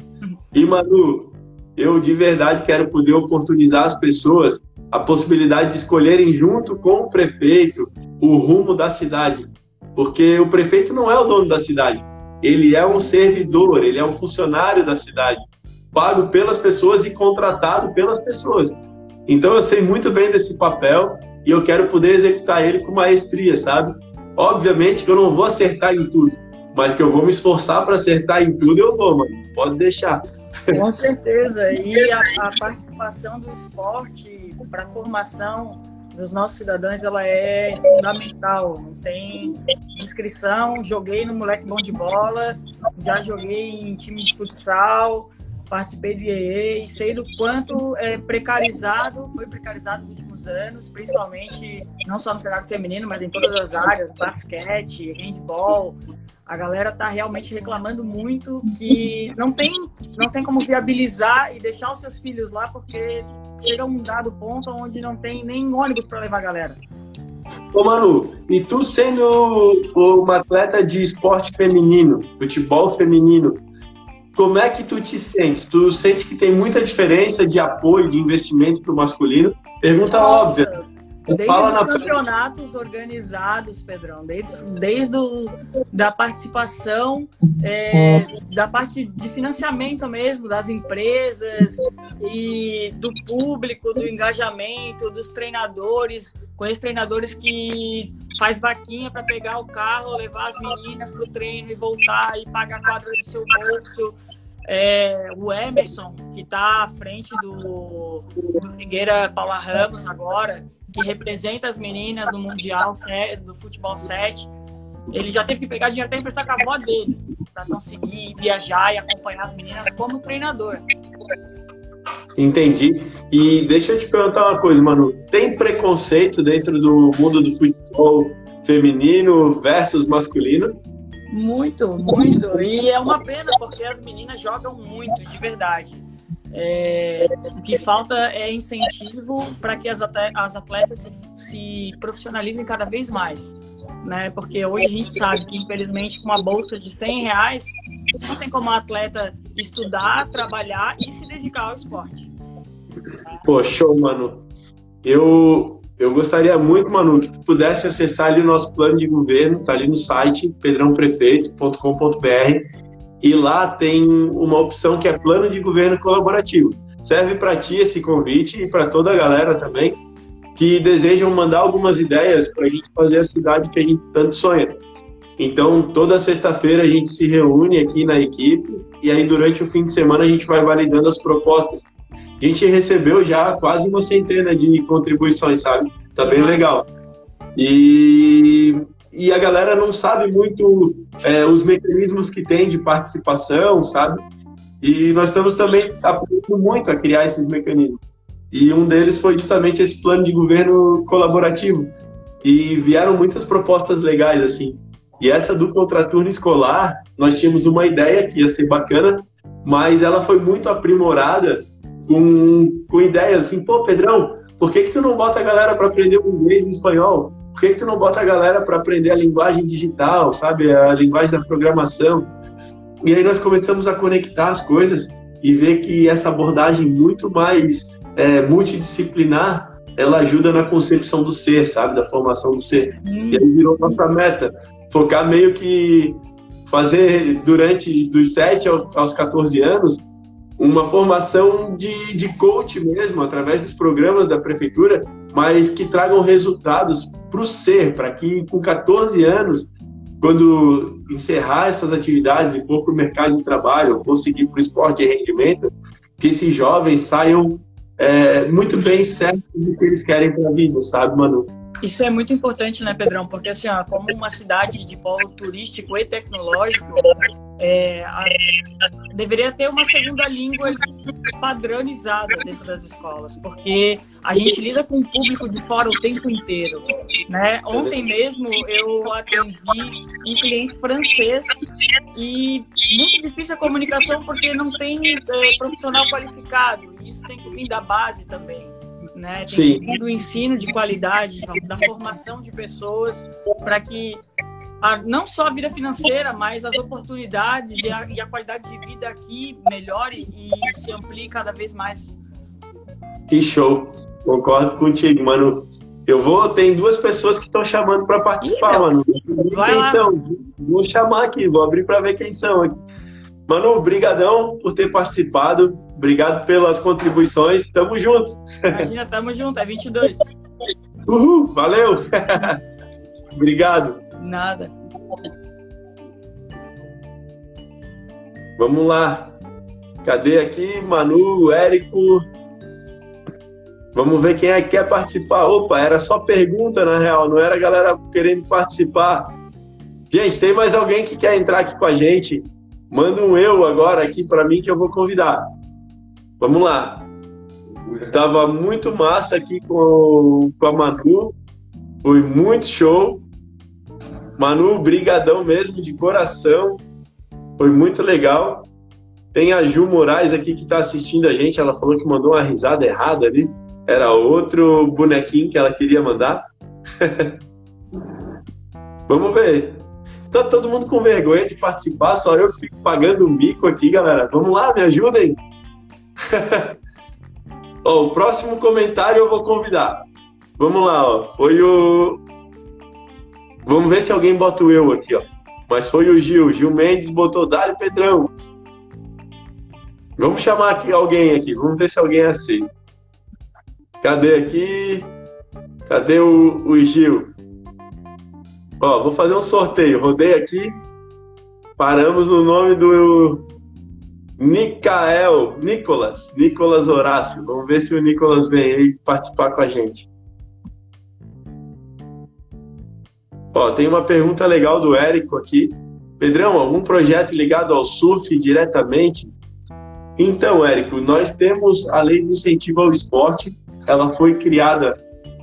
E, Manu, eu de verdade quero poder oportunizar as pessoas a possibilidade de escolherem junto com o prefeito o rumo da cidade, porque o prefeito não é o dono da cidade, ele é um servidor, ele é um funcionário da cidade, pago pelas pessoas e contratado pelas pessoas. Então eu sei muito bem desse papel e eu quero poder executar ele com maestria, sabe? Obviamente que eu não vou acertar em tudo, mas que eu vou me esforçar para acertar em tudo, eu vou, mano. Pode deixar. Com certeza. E a, a participação do esporte para a formação dos nossos cidadãos ela é fundamental. Não tem inscrição. Joguei no moleque bom de bola, já joguei em time de futsal, participei do IEE e sei do quanto é precarizado, foi precarizado nos últimos anos, principalmente não só no cenário feminino, mas em todas as áreas, basquete, handball, a galera tá realmente reclamando muito que não tem, não tem como viabilizar e deixar os seus filhos lá porque chega um dado ponto onde não tem nem ônibus para levar a galera. Ô Manu, e tu sendo uma atleta de esporte feminino, futebol feminino, como é que tu te sentes? Tu sente que tem muita diferença de apoio, de investimento para o masculino? Pergunta Nossa, óbvia. Desde Fala os na... campeonatos organizados, Pedrão, desde, desde o, da participação, é, da parte de financiamento mesmo, das empresas e do público, do engajamento, dos treinadores, com esses treinadores que faz vaquinha para pegar o carro, levar as meninas para o treino e voltar e pagar a quadra do seu bolso. É, o Emerson, que está à frente do, do Figueira Paula Ramos agora, que representa as meninas no Mundial do Futebol 7, ele já teve que pegar dinheiro até emprestar com a avó dele para conseguir viajar e acompanhar as meninas como treinador. Entendi. E deixa eu te perguntar uma coisa, mano. Tem preconceito dentro do mundo do futebol feminino versus masculino? Muito, muito. E é uma pena porque as meninas jogam muito, de verdade. É, o que falta é incentivo para que as atletas se, se, profissionalizem cada vez mais. Né? Porque hoje a gente sabe que, infelizmente, com uma bolsa de 100 reais, não tem como a atleta estudar, trabalhar e se dedicar ao esporte. Pô, show, mano. Eu, eu gostaria muito, Manu, que tu pudesse acessar ali o nosso plano de governo, tá ali no site pedrãoprefeito.com.br e lá tem uma opção que é plano de governo colaborativo. Serve para ti esse convite e para toda a galera também que desejam mandar algumas ideias para a gente fazer a cidade que a gente tanto sonha. Então, toda sexta-feira a gente se reúne aqui na equipe e aí durante o fim de semana a gente vai validando as propostas. A gente recebeu já quase uma centena de contribuições, sabe? Tá bem legal. E e a galera não sabe muito é, os mecanismos que tem de participação, sabe? E nós estamos também aprendendo muito a criar esses mecanismos. E um deles foi justamente esse plano de governo colaborativo. E vieram muitas propostas legais, assim. E essa do contraturno escolar, nós tínhamos uma ideia que ia ser bacana, mas ela foi muito aprimorada com, com ideias assim, pô, Pedrão, por que, que tu não bota a galera para aprender o inglês e o espanhol? Por que, que tu não bota a galera para aprender a linguagem digital, sabe? A linguagem da programação. E aí nós começamos a conectar as coisas e ver que essa abordagem muito mais é, multidisciplinar, ela ajuda na concepção do ser, sabe? Da formação do ser. Sim. E aí virou nossa meta. Focar meio que fazer durante dos 7 aos 14 anos uma formação de, de coach mesmo, através dos programas da prefeitura, mas que tragam resultados para o ser, para que com 14 anos, quando encerrar essas atividades e for para o mercado de trabalho, ou for seguir para o esporte de rendimento, que esses jovens saiam é, muito bem certos do que eles querem para a vida, sabe, Manu? Isso é muito importante, né, Pedrão? Porque, assim, ó, como uma cidade de polo turístico e tecnológico, é, a, deveria ter uma segunda língua padronizada dentro das escolas, porque a gente lida com o público de fora o tempo inteiro. Né? Ontem mesmo eu atendi um cliente francês e muito difícil a comunicação porque não tem é, profissional qualificado. Isso tem que vir da base também né? Tem Sim. do ensino de qualidade, da formação de pessoas, para que a, não só a vida financeira, mas as oportunidades e a, e a, qualidade de vida aqui melhore e se amplie cada vez mais. Que show! Concordo contigo, mano. Eu vou, tem duas pessoas que estão chamando para participar, Ih, mano. Quem são? Vou chamar aqui, vou abrir para ver quem são aqui. Manu, brigadão por ter participado. Obrigado pelas contribuições. Tamo junto. Imagina, tamo junto. É 22. Uhul, valeu. Obrigado. Nada. Vamos lá. Cadê aqui? Manu, Érico. Vamos ver quem é que quer participar. Opa, era só pergunta, na real. Não era a galera querendo participar. Gente, tem mais alguém que quer entrar aqui com a gente? Manda um eu agora aqui para mim que eu vou convidar. Vamos lá. Tava muito massa aqui com, com a Manu. Foi muito show. Manu, brigadão mesmo, de coração. Foi muito legal. Tem a Ju Moraes aqui que está assistindo a gente. Ela falou que mandou uma risada errada ali. Era outro bonequinho que ela queria mandar. Vamos ver. Tá todo mundo com vergonha de participar, só eu que fico pagando o mico aqui, galera. Vamos lá, me ajudem. ó, o próximo comentário eu vou convidar. Vamos lá, ó. Foi o. Vamos ver se alguém bota o eu aqui, ó. Mas foi o Gil. Gil Mendes botou Dário Pedrão. Vamos chamar aqui alguém aqui. Vamos ver se alguém aceita. Cadê aqui? Cadê o, o Gil? Ó, vou fazer um sorteio. Rodei aqui. Paramos no nome do Nicael, Nicolas, Nicolas Horácio. Vamos ver se o Nicolas vem aí participar com a gente. Ó, tem uma pergunta legal do Érico aqui. Pedrão, algum projeto ligado ao surf diretamente? Então, Érico, nós temos a lei de incentivo ao esporte. Ela foi criada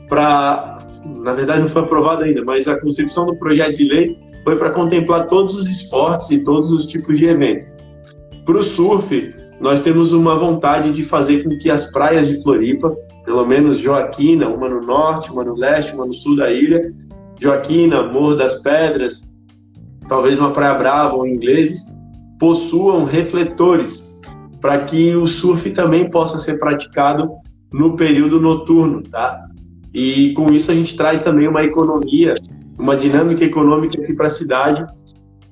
para, na verdade, não foi aprovada ainda, mas a concepção do projeto de lei foi para contemplar todos os esportes e todos os tipos de eventos. Para o surf, nós temos uma vontade de fazer com que as praias de Floripa, pelo menos Joaquina, uma no norte, uma no leste, uma no sul da ilha, Joaquina, Morro das Pedras, talvez uma Praia Brava ou ingleses, possuam refletores para que o surf também possa ser praticado no período noturno, tá? E com isso a gente traz também uma economia, uma dinâmica econômica aqui para a cidade,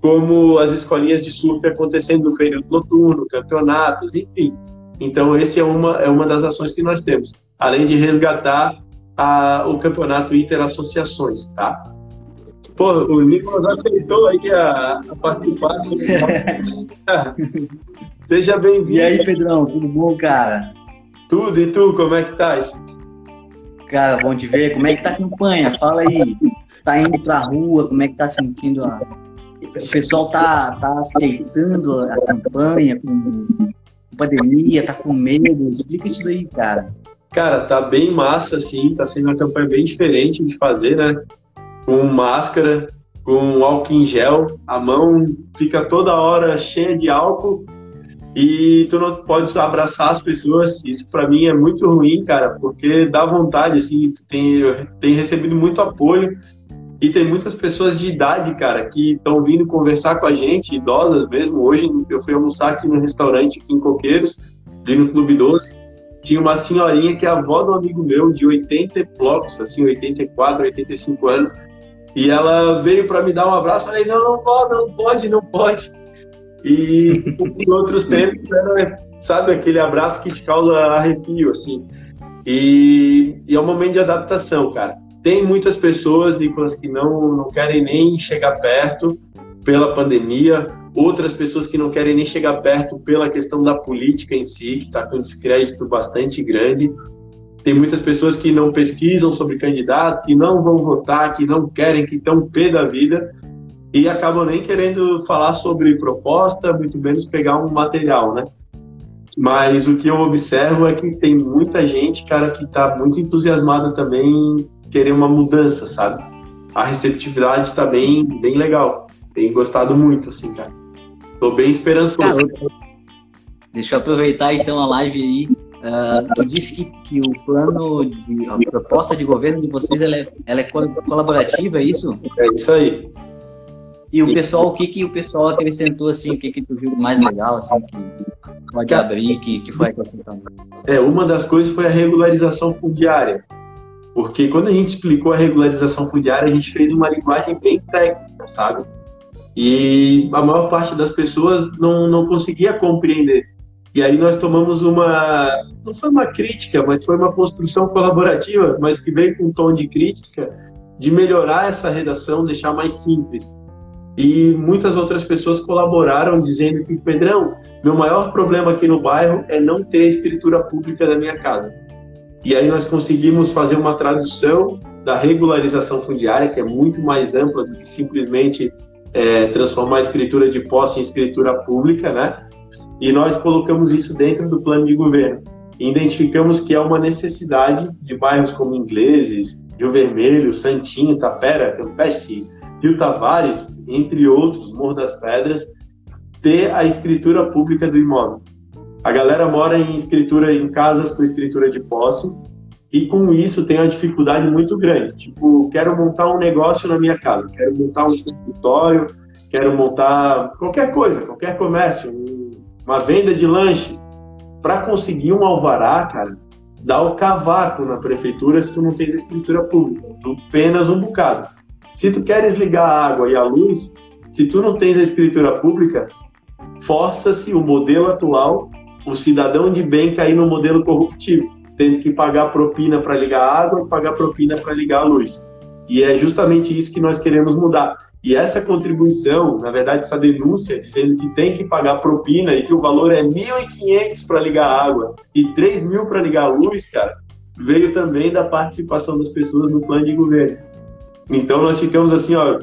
como as escolinhas de surf acontecendo no período noturno, campeonatos, enfim. Então esse é uma é uma das ações que nós temos, além de resgatar a, o campeonato Interassociações, tá? Pô, o Nicolas aceitou aí a, a participar. Seja bem-vindo. E aí, Pedrão, tudo bom, cara? Tudo, e tu, como é que tá? Cara, bom te ver. Como é que tá a campanha? Fala aí. Tá indo pra rua, como é que tá sentindo a... O pessoal tá, tá aceitando a campanha com pandemia, tá com medo? Explica isso daí, cara. Cara, tá bem massa, assim, tá sendo uma campanha bem diferente de fazer, né? Com máscara, com álcool em gel, a mão fica toda hora cheia de álcool e tu não pode abraçar as pessoas. Isso para mim é muito ruim, cara, porque dá vontade, assim, tu tem, tem recebido muito apoio e tem muitas pessoas de idade, cara, que estão vindo conversar com a gente, idosas mesmo. Hoje eu fui almoçar aqui no restaurante aqui em Coqueiros, ali no Clube 12, tinha uma senhorinha que é avó de um amigo meu, de 80 blocos, assim, 84, 85 anos, e ela veio para me dar um abraço, falei, não, não pode, não pode, não pode. E em outros tempos era, sabe, aquele abraço que te causa arrepio, assim. E, e é um momento de adaptação, cara. Tem muitas pessoas, Nicolas, que não, não querem nem chegar perto pela pandemia, outras pessoas que não querem nem chegar perto pela questão da política em si, que está com um descrédito bastante grande. Tem muitas pessoas que não pesquisam sobre candidato, que não vão votar, que não querem, que estão pé da vida e acabam nem querendo falar sobre proposta, muito menos pegar um material, né? Mas o que eu observo é que tem muita gente, cara, que está muito entusiasmada também em querer uma mudança, sabe? A receptividade está bem, bem legal. Tenho gostado muito, assim, cara. Tô bem esperançoso. Cara, deixa eu aproveitar então a live aí. Uh, tu disse que, que o plano de a proposta de governo de vocês ela é, ela é colaborativa, é isso? É isso aí. E o pessoal, o que que o pessoal acrescentou assim, o que que tu viu mais legal assim que pode abrir, que, que foi acrescentando? É, uma das coisas foi a regularização fundiária. Porque quando a gente explicou a regularização fundiária, a gente fez uma linguagem bem técnica, sabe? E a maior parte das pessoas não, não conseguia compreender. E aí nós tomamos uma, não foi uma crítica, mas foi uma construção colaborativa, mas que veio com um tom de crítica, de melhorar essa redação, deixar mais simples. E muitas outras pessoas colaboraram dizendo que, Pedrão, meu maior problema aqui no bairro é não ter a escritura pública da minha casa. E aí nós conseguimos fazer uma tradução da regularização fundiária, que é muito mais ampla do que simplesmente é, transformar a escritura de posse em escritura pública, né? E nós colocamos isso dentro do plano de governo. Identificamos que é uma necessidade de bairros como Ingleses, Rio Vermelho, Santinho, Tapera, Campeche, Rio Tavares, entre outros, Morro das Pedras, ter a escritura pública do imóvel. A galera mora em escritura em casas com escritura de posse e com isso tem uma dificuldade muito grande. Tipo, quero montar um negócio na minha casa, quero montar um escritório, quero montar qualquer coisa, qualquer comércio, uma venda de lanches. Para conseguir um alvará, cara, dá o cavaco na prefeitura se tu não tens escritura pública. Tu penas um bocado. Se tu queres ligar a água e a luz, se tu não tens a escritura pública, força-se o modelo atual, o cidadão de bem cair no modelo corruptivo tendo que pagar propina para ligar a água pagar propina para ligar a luz. E é justamente isso que nós queremos mudar. E essa contribuição, na verdade, essa denúncia dizendo que tem que pagar propina e que o valor é 1.500 para ligar a água e 3.000 para ligar a luz, cara, veio também da participação das pessoas no plano de governo. Então nós ficamos assim, ó,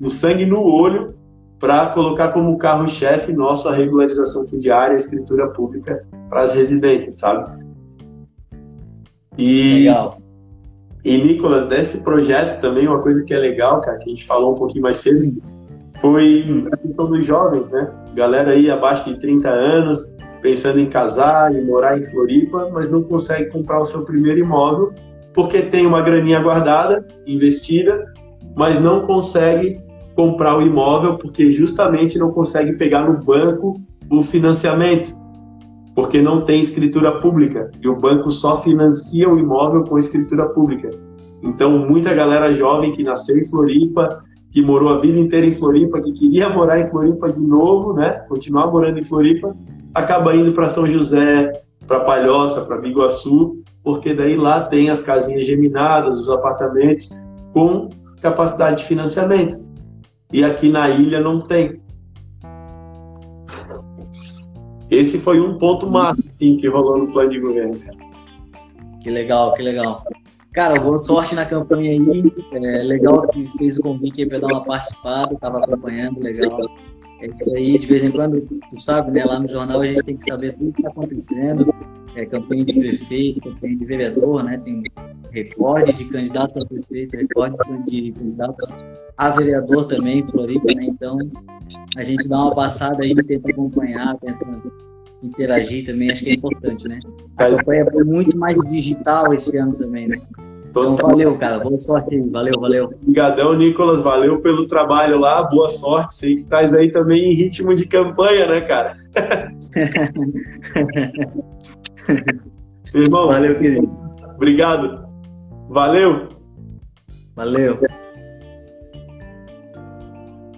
com sangue no olho para colocar como carro-chefe nosso a regularização fundiária, a escritura pública para as residências, sabe? E, legal. E, Nicolas, desse projeto também, uma coisa que é legal, cara, que a gente falou um pouquinho mais cedo, foi a questão dos jovens, né? Galera aí abaixo de 30 anos, pensando em casar e morar em Floripa, mas não consegue comprar o seu primeiro imóvel porque tem uma graninha guardada, investida, mas não consegue comprar o imóvel porque justamente não consegue pegar no banco o financiamento porque não tem escritura pública e o banco só financia o imóvel com escritura pública. Então, muita galera jovem que nasceu em Floripa, que morou a vida inteira em Floripa, que queria morar em Floripa de novo, né, continuar morando em Floripa, acaba indo para São José, para Palhoça, para Biguaçu, porque daí lá tem as casinhas geminadas, os apartamentos com capacidade de financiamento. E aqui na ilha não tem. Esse foi um ponto massa, sim, que rolou no plano de governo. Que legal, que legal. Cara, boa sorte na campanha aí. É legal que fez o convite aí para dar uma participada, estava acompanhando, legal. É isso aí, de vez em quando, tu sabe, né? Lá no jornal a gente tem que saber tudo que está acontecendo. É, campanha de prefeito, campanha de vereador, né? Tem recorde de candidatos a prefeito, recorde de candidatos a vereador também em Floripa, né? Então, a gente dá uma passada aí, tenta acompanhar, tenta interagir também, acho que é importante, né? A campanha foi muito mais digital esse ano também, né? Então, valeu, cara. Boa sorte aí. Valeu, valeu. Obrigadão, Nicolas. Valeu pelo trabalho lá. Boa sorte. Sei que estás aí também em ritmo de campanha, né, cara? Irmão. Valeu, querido. Obrigado. Valeu. Valeu.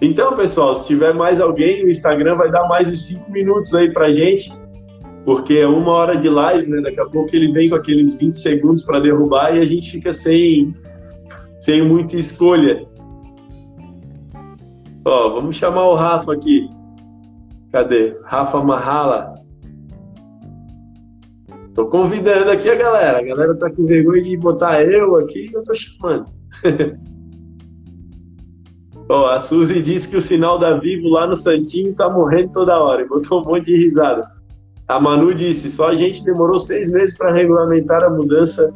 Então, pessoal, se tiver mais alguém, o Instagram vai dar mais uns 5 minutos aí pra gente, porque é uma hora de live, né? Daqui a pouco ele vem com aqueles 20 segundos para derrubar e a gente fica sem, sem muita escolha. Ó, vamos chamar o Rafa aqui. Cadê? Rafa Mahala. Tô convidando aqui a galera. A galera tá com vergonha de botar eu aqui, eu tô chamando. Ó, a Suzy disse que o sinal da Vivo lá no Santinho tá morrendo toda hora e botou um monte de risada. A Manu disse: só a gente demorou seis meses para regulamentar a mudança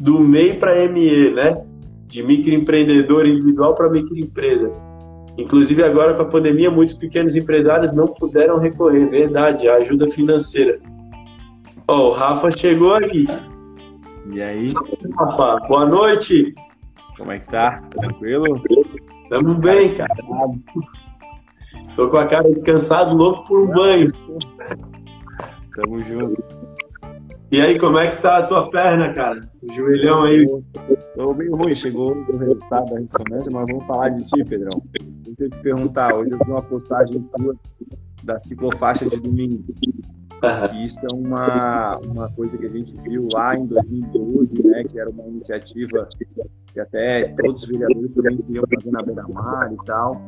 do MEI para ME, né? De microempreendedor individual para microempresa. Inclusive, agora com a pandemia, muitos pequenos empresários não puderam recorrer, verdade, à ajuda financeira. Ó, o Rafa chegou aqui. E aí? Rafa, boa noite. Como é que tá? Tranquilo? Tamo bem, cara. Tô com a cara descansado, louco por um banho. Tamo junto. E aí, como é que tá a tua perna, cara? O joelhão aí. Tô bem ruim, chegou o resultado da ressonância, mas vamos falar de ti, Pedrão. Deixa eu te perguntar, hoje eu vi uma postagem da ciclofaixa de domingo. Que isso é uma, uma coisa que a gente viu lá em 2012, né, que era uma iniciativa que até todos os vereadores também queriam fazer na beira-mar e tal.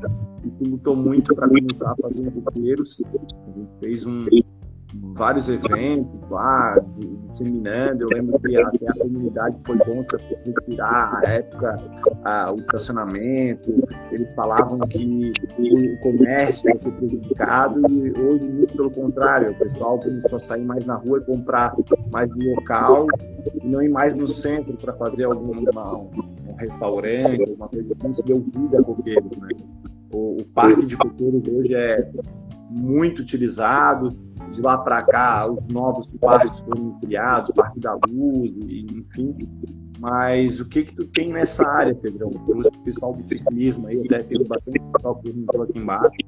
E tu lutou muito para começar a fazer roqueiros. A gente fez um, vários eventos lá, disseminando. Eu lembro que até a comunidade foi contra tirar a época a, o estacionamento. Eles falavam que o comércio ia ser prejudicado e hoje, muito pelo contrário, o pessoal começou a sair mais na rua e comprar mais no local e não ir mais no centro para fazer algum um restaurante, alguma coisa assim. Isso deu vida a coqueiros, né? O, o parque de coqueiros hoje é muito utilizado de lá para cá os novos parques foram criados, Parque da Luz, enfim. Mas o que que tu tem nessa área, Pedrão? O pessoal do ciclismo aí, até tem bastante pessoal perguntando aqui embaixo.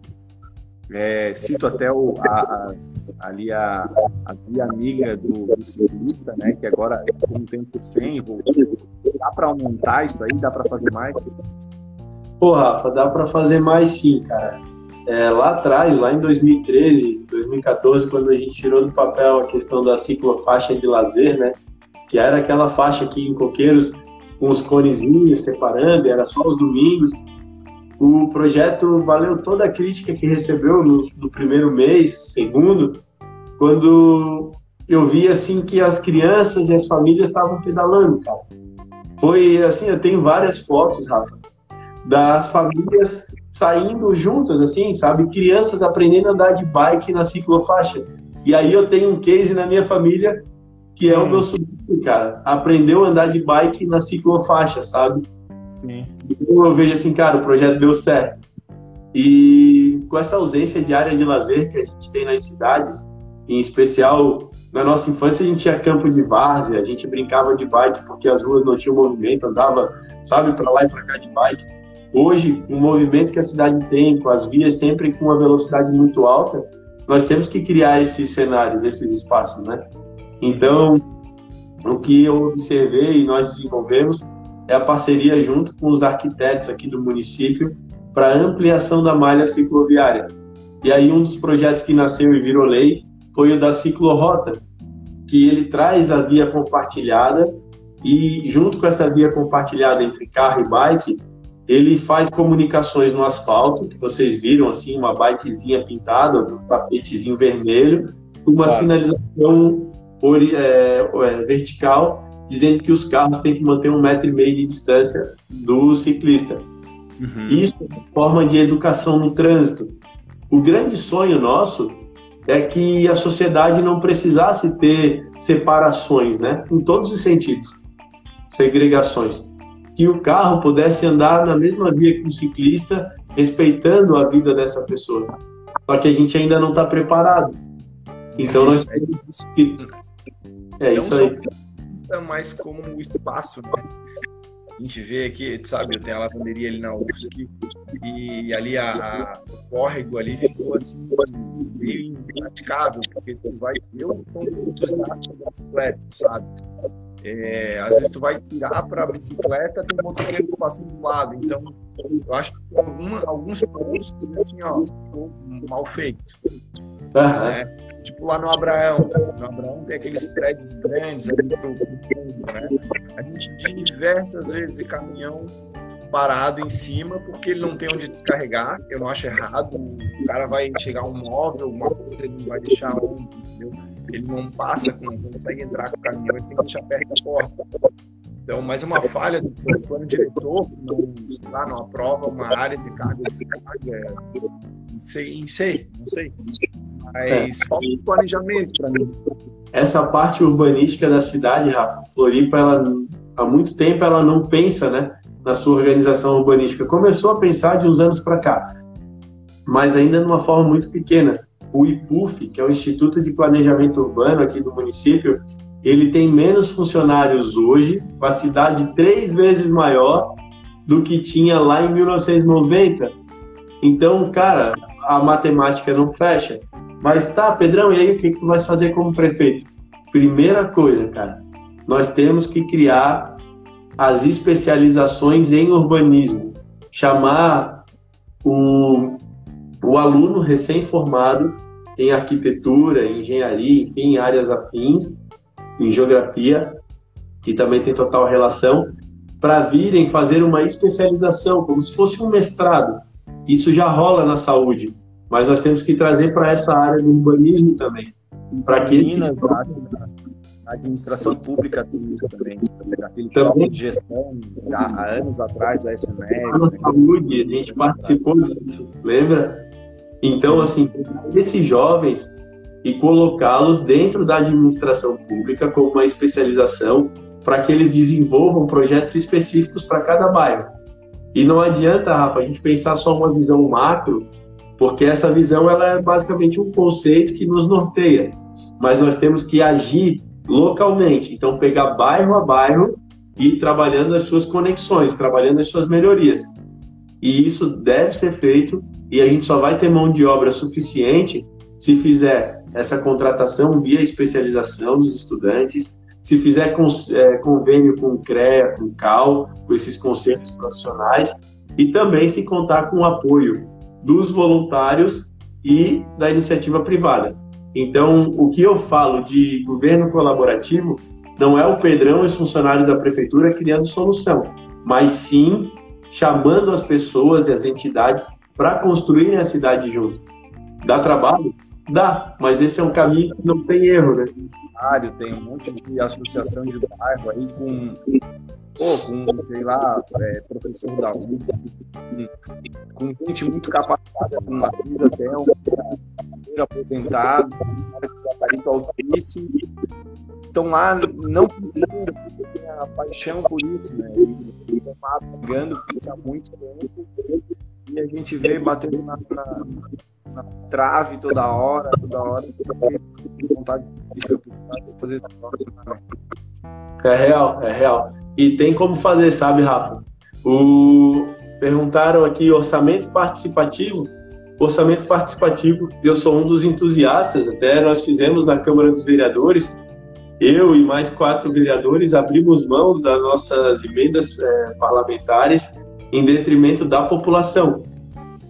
É, cito até o, a, ali a, a via amiga do, do, ciclista, né? Que agora com um tempo sem, dá para aumentar isso aí? Dá para fazer mais? Pô, Rafa, dá para fazer mais sim, cara. É, lá atrás, lá em 2013, 2014, quando a gente tirou do papel a questão da ciclofaixa de lazer, né? Que era aquela faixa aqui em Coqueiros com os conezinhos separando, era só os domingos. O projeto valeu toda a crítica que recebeu no, no primeiro mês, segundo, quando eu vi assim que as crianças e as famílias estavam pedalando, cara. Foi assim, eu tenho várias fotos, Rafa, das famílias saindo juntas, assim, sabe? Crianças aprendendo a andar de bike na ciclofaixa. E aí eu tenho um case na minha família que é o meu sobrinho, cara. Aprendeu a andar de bike na ciclofaixa, sabe? Sim. Então eu vejo assim, cara, o projeto deu certo. E com essa ausência de área de lazer que a gente tem nas cidades, em especial na nossa infância a gente tinha campo de várzea, a gente brincava de bike porque as ruas não tinham movimento, andava, sabe, para lá e para cá de bike. Hoje, o movimento que a cidade tem, com as vias sempre com uma velocidade muito alta, nós temos que criar esses cenários, esses espaços, né? Então, o que eu observei e nós desenvolvemos é a parceria junto com os arquitetos aqui do município para ampliação da malha cicloviária. E aí um dos projetos que nasceu e virou lei foi o da ciclorota, que ele traz a via compartilhada e junto com essa via compartilhada entre carro e bike, ele faz comunicações no asfalto, que vocês viram assim, uma bikezinha pintada, um tapetezinho vermelho, uma claro. sinalização é, é, vertical dizendo que os carros têm que manter um metro e meio de distância do ciclista. Uhum. Isso é forma de educação no trânsito. O grande sonho nosso é que a sociedade não precisasse ter separações, né? Em todos os sentidos, segregações. Que o carro pudesse andar na mesma via que o ciclista, respeitando a vida dessa pessoa. Só que a gente ainda não está preparado. Então nós temos que. É isso aí mais como o espaço, né? A gente vê aqui, sabe, eu tenho a lavanderia ali na UFSC e ali a, a o córrego ali ficou assim meio impraticável, porque tu vai, eu sou um entusiasta da bicicleta, sabe? É, às vezes tu vai tirar para a bicicleta, tem um motoqueiro passando do lado, então eu acho que alguma, alguns pontos assim, ó, mal feito. Uhum. Né? tipo lá no Abraão. No Abraão tem aqueles prédios grandes ali pro, fundo, né? A gente diversas vezes caminhão parado em cima porque ele não tem onde descarregar. Eu não acho errado. O cara vai chegar um móvel, alguma coisa, ele não vai deixar onde, entendeu? Ele não passa, não consegue entrar com o caminhão, ele tem que deixar perto da porta. Então, mais uma falha do plano diretor, não, lá, não aprova uma área de carga e descarga. Não sei, não sei, não sei. Mas é. falta um planejamento para mim. Essa parte urbanística da cidade, Rafa, Floripa, ela, há muito tempo ela não pensa né, na sua organização urbanística. Começou a pensar de uns anos para cá, mas ainda de uma forma muito pequena. O IPUF, que é o Instituto de Planejamento Urbano aqui do município, ele tem menos funcionários hoje, com a cidade três vezes maior do que tinha lá em 1990. Então, cara, a matemática não fecha. Mas tá, Pedrão, e aí o que, que tu vai fazer como prefeito? Primeira coisa, cara, nós temos que criar as especializações em urbanismo. Chamar o, o aluno recém-formado em arquitetura, em engenharia, enfim, em áreas afins, em geografia, que também tem total relação, para virem fazer uma especialização, como se fosse um mestrado. Isso já rola na saúde mas nós temos que trazer para essa área do urbanismo também. Para que esse... a administração pública tem isso também. Aquele também. de gestão, já há anos atrás, a SMED. Na né? saúde, a gente participou disso, lembra? Então, Sim. assim, esses jovens e colocá-los dentro da administração pública como uma especialização para que eles desenvolvam projetos específicos para cada bairro. E não adianta, Rafa, a gente pensar só uma visão macro porque essa visão ela é basicamente um conceito que nos norteia, mas nós temos que agir localmente, então pegar bairro a bairro e ir trabalhando as suas conexões, trabalhando as suas melhorias. E isso deve ser feito e a gente só vai ter mão de obra suficiente se fizer essa contratação via especialização dos estudantes, se fizer é, convênio com o CREA, com o CAL, com esses conselhos profissionais, e também se contar com o apoio dos voluntários e da iniciativa privada. Então, o que eu falo de governo colaborativo não é o Pedrão, esse funcionário da prefeitura, criando solução, mas sim chamando as pessoas e as entidades para construírem a cidade junto. Dá trabalho? Dá, mas esse é um caminho que não tem erro, né? Tem um monte de associação de bairro aí com, pô, com sei lá, é, professor da UF, com, com gente muito capacitada, com uma vida até um aposentado, um altíssimo, estão lá não tem a paixão por isso, né? Lá brigando por isso há muito tempo e a gente vê batendo na, na na trave toda hora, toda hora, vontade de fazer É real, é real. E tem como fazer, sabe, Rafa? O... Perguntaram aqui orçamento participativo. Orçamento participativo, eu sou um dos entusiastas, até nós fizemos na Câmara dos Vereadores, eu e mais quatro vereadores abrimos mãos das nossas emendas é, parlamentares em detrimento da população.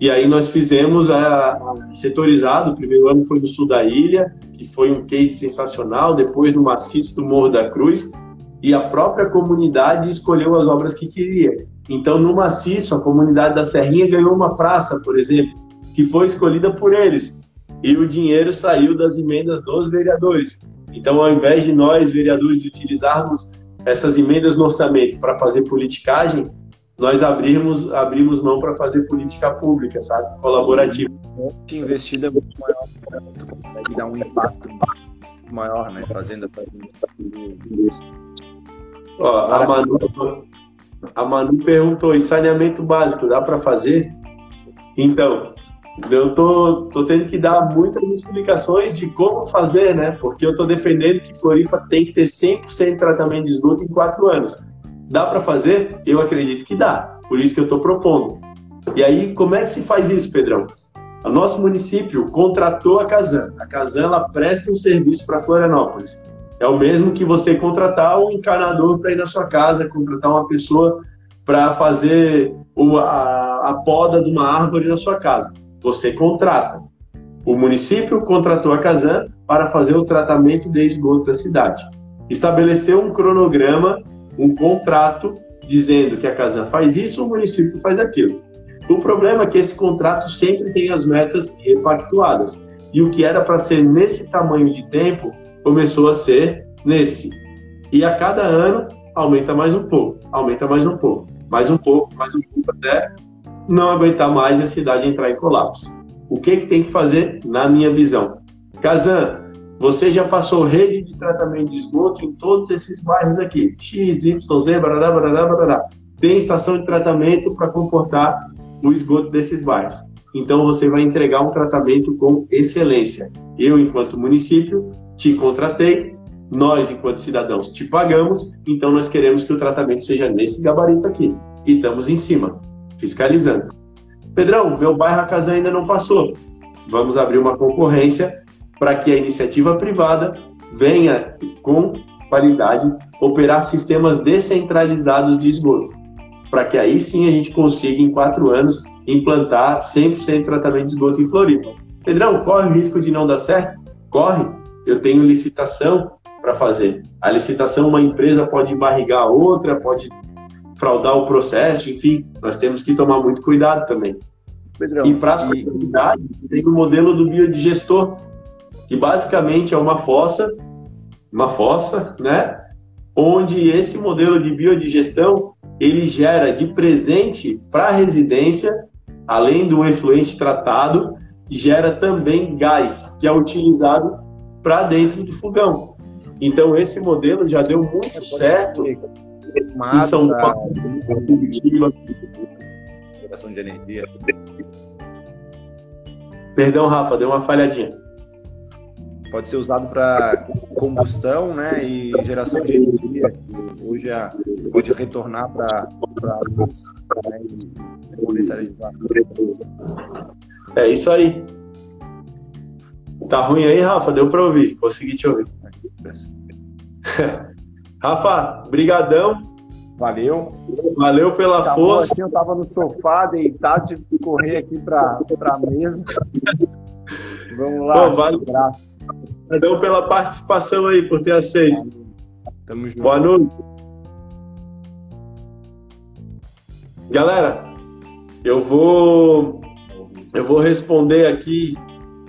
E aí nós fizemos a, a, setorizado, o primeiro ano foi no sul da ilha, que foi um case sensacional, depois no maciço do Morro da Cruz, e a própria comunidade escolheu as obras que queria. Então, no maciço, a comunidade da Serrinha ganhou uma praça, por exemplo, que foi escolhida por eles. E o dinheiro saiu das emendas dos vereadores. Então, ao invés de nós, vereadores, utilizarmos essas emendas no orçamento para fazer politicagem, nós abrimos, abrimos mão para fazer política pública, sabe? Colaborativa. A investida é muito maior, né? tu consegue dar um impacto maior, né? Fazendo essas iniciativas. Ó, a Manu, a Manu perguntou, e saneamento básico, dá para fazer? Então, eu tô, tô tendo que dar muitas explicações de como fazer, né? Porque eu tô defendendo que Floripa tem que ter 100% de tratamento de esgoto em quatro anos. Dá para fazer? Eu acredito que dá. Por isso que eu estou propondo. E aí, como é que se faz isso, Pedrão? O nosso município contratou a Casan. A Casan ela presta um serviço para Florianópolis. É o mesmo que você contratar um encanador para ir na sua casa, contratar uma pessoa para fazer a, a poda de uma árvore na sua casa. Você contrata. O município contratou a Casan para fazer o tratamento de esgoto da cidade. Estabeleceu um cronograma um contrato dizendo que a Casan faz isso, o município faz aquilo. O problema é que esse contrato sempre tem as metas repactuadas. E o que era para ser nesse tamanho de tempo começou a ser nesse. E a cada ano aumenta mais um pouco, aumenta mais um pouco, mais um pouco, mais um pouco, até não aguentar mais a cidade entrar em colapso. O que, que tem que fazer, na minha visão? Casan, você já passou rede de tratamento de esgoto em todos esses bairros aqui. X, Y, Z, barará, barará, barará. Tem estação de tratamento para comportar o esgoto desses bairros. Então você vai entregar um tratamento com excelência. Eu, enquanto município, te contratei, nós, enquanto cidadãos, te pagamos, então nós queremos que o tratamento seja nesse gabarito aqui. E estamos em cima, fiscalizando. Pedrão, meu bairro a casa ainda não passou. Vamos abrir uma concorrência para que a iniciativa privada venha com qualidade operar sistemas descentralizados de esgoto, para que aí sim a gente consiga, em quatro anos, implantar 100% de tratamento de esgoto em Floripa. Pedrão, corre o risco de não dar certo? Corre. Eu tenho licitação para fazer. A licitação, uma empresa pode barrigar a outra, pode fraudar o processo, enfim, nós temos que tomar muito cuidado também. Pedrão, e para a e... tem o modelo do biodigestor, que basicamente é uma fossa, uma fossa, né? Onde esse modelo de biodigestão ele gera de presente para a residência, além do efluente tratado, gera também gás que é utilizado para dentro do fogão. Então esse modelo já deu muito certo em São Paulo, geração de energia. Perdão, Rafa, deu uma falhadinha. Pode ser usado para combustão, né, e geração de energia. Hoje é, pode retornar para a luz né, e monetarizar. É isso aí. Tá ruim aí, Rafa? Deu para ouvir? Consegui te ouvir. Rafa, brigadão. Valeu. Valeu pela força. assim, eu tava no sofá, deitado, tive que correr aqui para a mesa. Vamos lá, Pô, vale. um abraço. Brigadão pela participação aí, por ter aceito. Tamo junto. Boa noite. Galera, eu vou eu vou responder aqui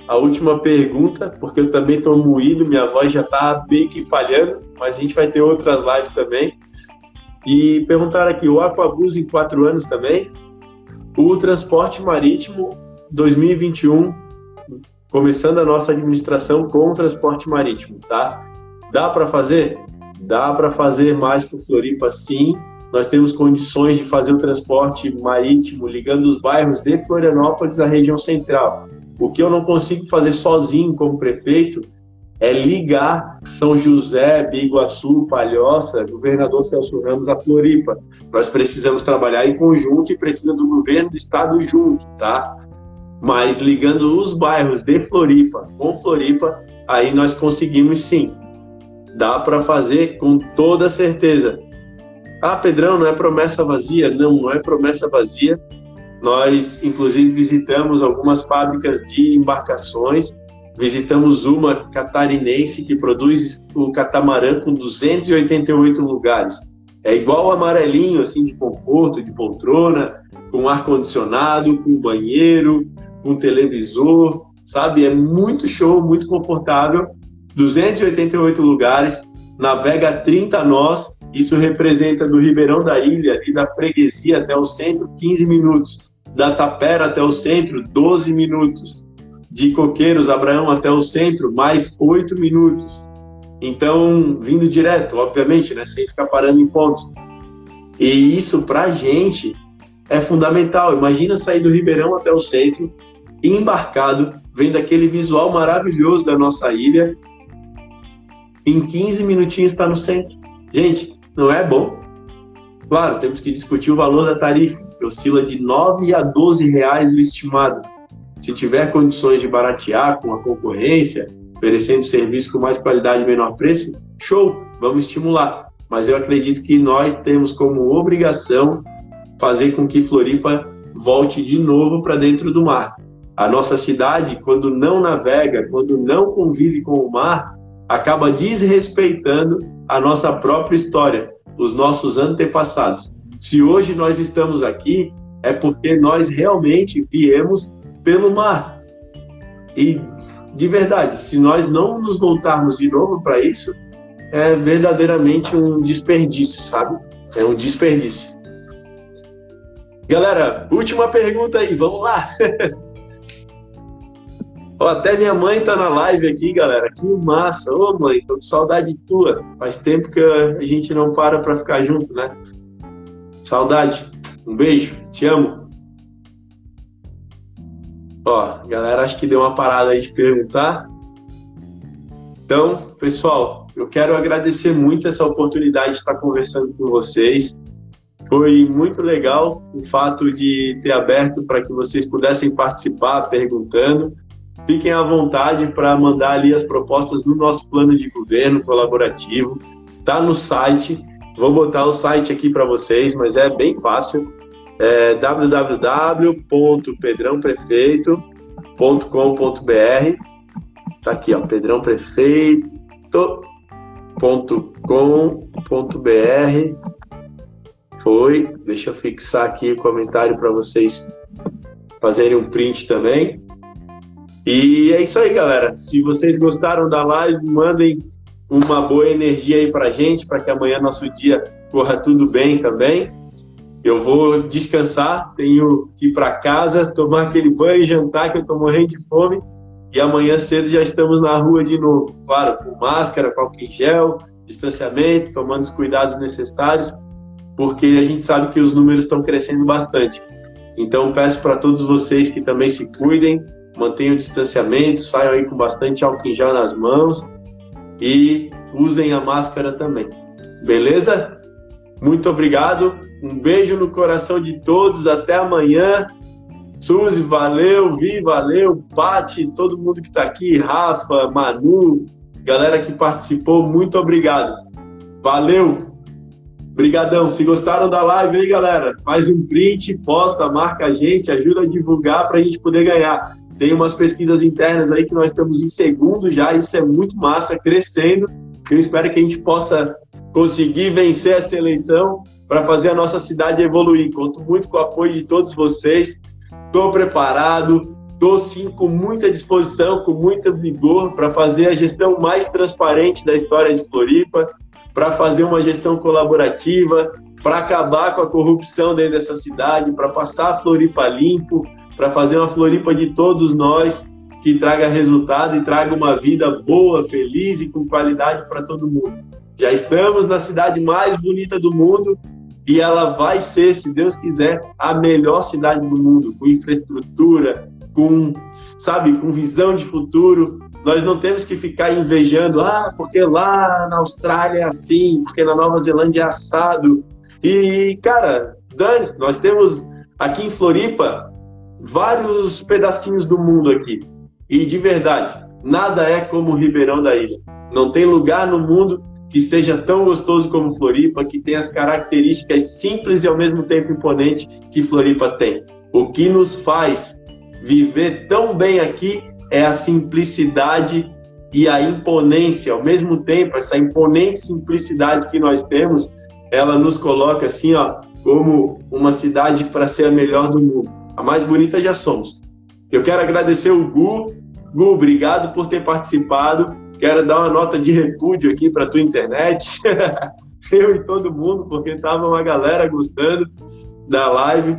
a última pergunta, porque eu também estou moído, minha voz já está bem que falhando, mas a gente vai ter outras lives também. E perguntar aqui, o Aquabus em quatro anos também, o transporte marítimo 2021, começando a nossa administração com o transporte marítimo, tá? Dá para fazer? Dá para fazer mais para Floripa, sim. Nós temos condições de fazer o transporte marítimo ligando os bairros de Florianópolis à região central. O que eu não consigo fazer sozinho como prefeito é ligar São José, Biguaçu, Palhoça, governador Celso Ramos a Floripa. Nós precisamos trabalhar em conjunto e precisa do governo do estado junto, tá? Mas ligando os bairros de Floripa com Floripa, aí nós conseguimos sim. Dá para fazer com toda certeza. Ah, Pedrão, não é promessa vazia? Não, não é promessa vazia. Nós, inclusive, visitamos algumas fábricas de embarcações. Visitamos uma catarinense que produz o catamarã com 288 lugares. É igual o amarelinho, assim, de conforto, de poltrona, com ar-condicionado, com banheiro, com televisor, sabe? É muito show, muito confortável. 288 lugares, navega 30 nós. Isso representa do Ribeirão da Ilha e da Freguesia até o centro, 15 minutos. Da Tapera até o centro, 12 minutos. De Coqueiros, Abraão até o centro, mais 8 minutos. Então, vindo direto, obviamente, né? Sem ficar parando em pontos. E isso, pra gente, é fundamental. Imagina sair do Ribeirão até o centro, embarcado, vendo aquele visual maravilhoso da nossa ilha. Em 15 minutinhos está no centro. Gente, não é bom? Claro, temos que discutir o valor da tarifa, que oscila de 9 a 12 reais o estimado. Se tiver condições de baratear com a concorrência, oferecendo serviço com mais qualidade e menor preço, show, vamos estimular. Mas eu acredito que nós temos como obrigação fazer com que Floripa volte de novo para dentro do mar. A nossa cidade, quando não navega, quando não convive com o mar, acaba desrespeitando a nossa própria história, os nossos antepassados. Se hoje nós estamos aqui, é porque nós realmente viemos pelo mar. E, de verdade, se nós não nos voltarmos de novo para isso, é verdadeiramente um desperdício, sabe? É um desperdício. Galera, última pergunta aí, vamos lá. Ó, até minha mãe tá na live aqui, galera. Que massa. Ô, mãe, tô com saudade tua. Faz tempo que a gente não para pra ficar junto, né? Saudade. Um beijo. Te amo. Ó, galera, acho que deu uma parada aí de perguntar. Então, pessoal, eu quero agradecer muito essa oportunidade de estar conversando com vocês. Foi muito legal o fato de ter aberto para que vocês pudessem participar perguntando. Fiquem à vontade para mandar ali as propostas no nosso plano de governo colaborativo. Tá no site. Vou botar o site aqui para vocês, mas é bem fácil. É www.pedrãoprefeito.com.br. Tá aqui, ó, pedrãoprefeito.com.br. Foi. Deixa eu fixar aqui o comentário para vocês fazerem um print também. E é isso aí, galera. Se vocês gostaram da live, mandem uma boa energia aí pra gente, para que amanhã nosso dia corra tudo bem também. Eu vou descansar, tenho que ir para casa, tomar aquele banho, jantar, que eu tô morrendo de fome. E amanhã cedo já estamos na rua de novo. Claro, com máscara, com álcool em gel, distanciamento, tomando os cuidados necessários, porque a gente sabe que os números estão crescendo bastante. Então peço para todos vocês que também se cuidem, mantenham o distanciamento, saiam aí com bastante álcool em gel nas mãos e usem a máscara também. Beleza? Muito obrigado. Um beijo no coração de todos. Até amanhã. Suzy, valeu. Vi, valeu. Pati, todo mundo que está aqui. Rafa, Manu, galera que participou. Muito obrigado. Valeu. Obrigadão. Se gostaram da live aí, galera, faz um print, posta, marca a gente, ajuda a divulgar para a gente poder ganhar. Tem umas pesquisas internas aí que nós estamos em segundo já, isso é muito massa, crescendo. Eu espero que a gente possa conseguir vencer essa eleição para fazer a nossa cidade evoluir. Conto muito com o apoio de todos vocês. Estou preparado, estou sim com muita disposição, com muito vigor para fazer a gestão mais transparente da história de Floripa, para fazer uma gestão colaborativa, para acabar com a corrupção dentro dessa cidade, para passar a Floripa limpo, para fazer uma Floripa de todos nós que traga resultado e traga uma vida boa, feliz e com qualidade para todo mundo. Já estamos na cidade mais bonita do mundo e ela vai ser, se Deus quiser, a melhor cidade do mundo, com infraestrutura, com, sabe, com visão de futuro. Nós não temos que ficar invejando, ah, porque lá na Austrália é assim, porque na Nova Zelândia é assado. E, cara, dane nós temos aqui em Floripa vários pedacinhos do mundo aqui. E de verdade, nada é como o Ribeirão da Ilha. Não tem lugar no mundo que seja tão gostoso como Floripa, que tem as características simples e ao mesmo tempo imponentes que Floripa tem. O que nos faz viver tão bem aqui é a simplicidade e a imponência. Ao mesmo tempo, essa imponente simplicidade que nós temos, ela nos coloca assim, ó, como uma cidade para ser a melhor do mundo. A mais bonita já somos. Eu quero agradecer o Gu. Gu, obrigado por ter participado. Quero dar uma nota de repúdio aqui para tua internet. Eu e todo mundo, porque tava uma galera gostando da live.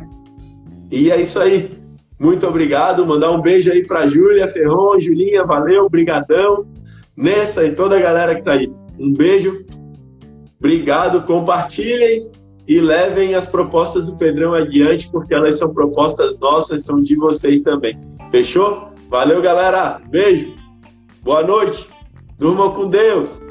E é isso aí. Muito obrigado. Mandar um beijo aí para Júlia Ferron, Julinha, valeu, brigadão. Nessa e toda a galera que tá aí. Um beijo. Obrigado. Compartilhem e levem as propostas do Pedrão adiante, porque elas são propostas nossas, são de vocês também. Fechou? Valeu, galera. Beijo. Boa noite. Durmam com Deus.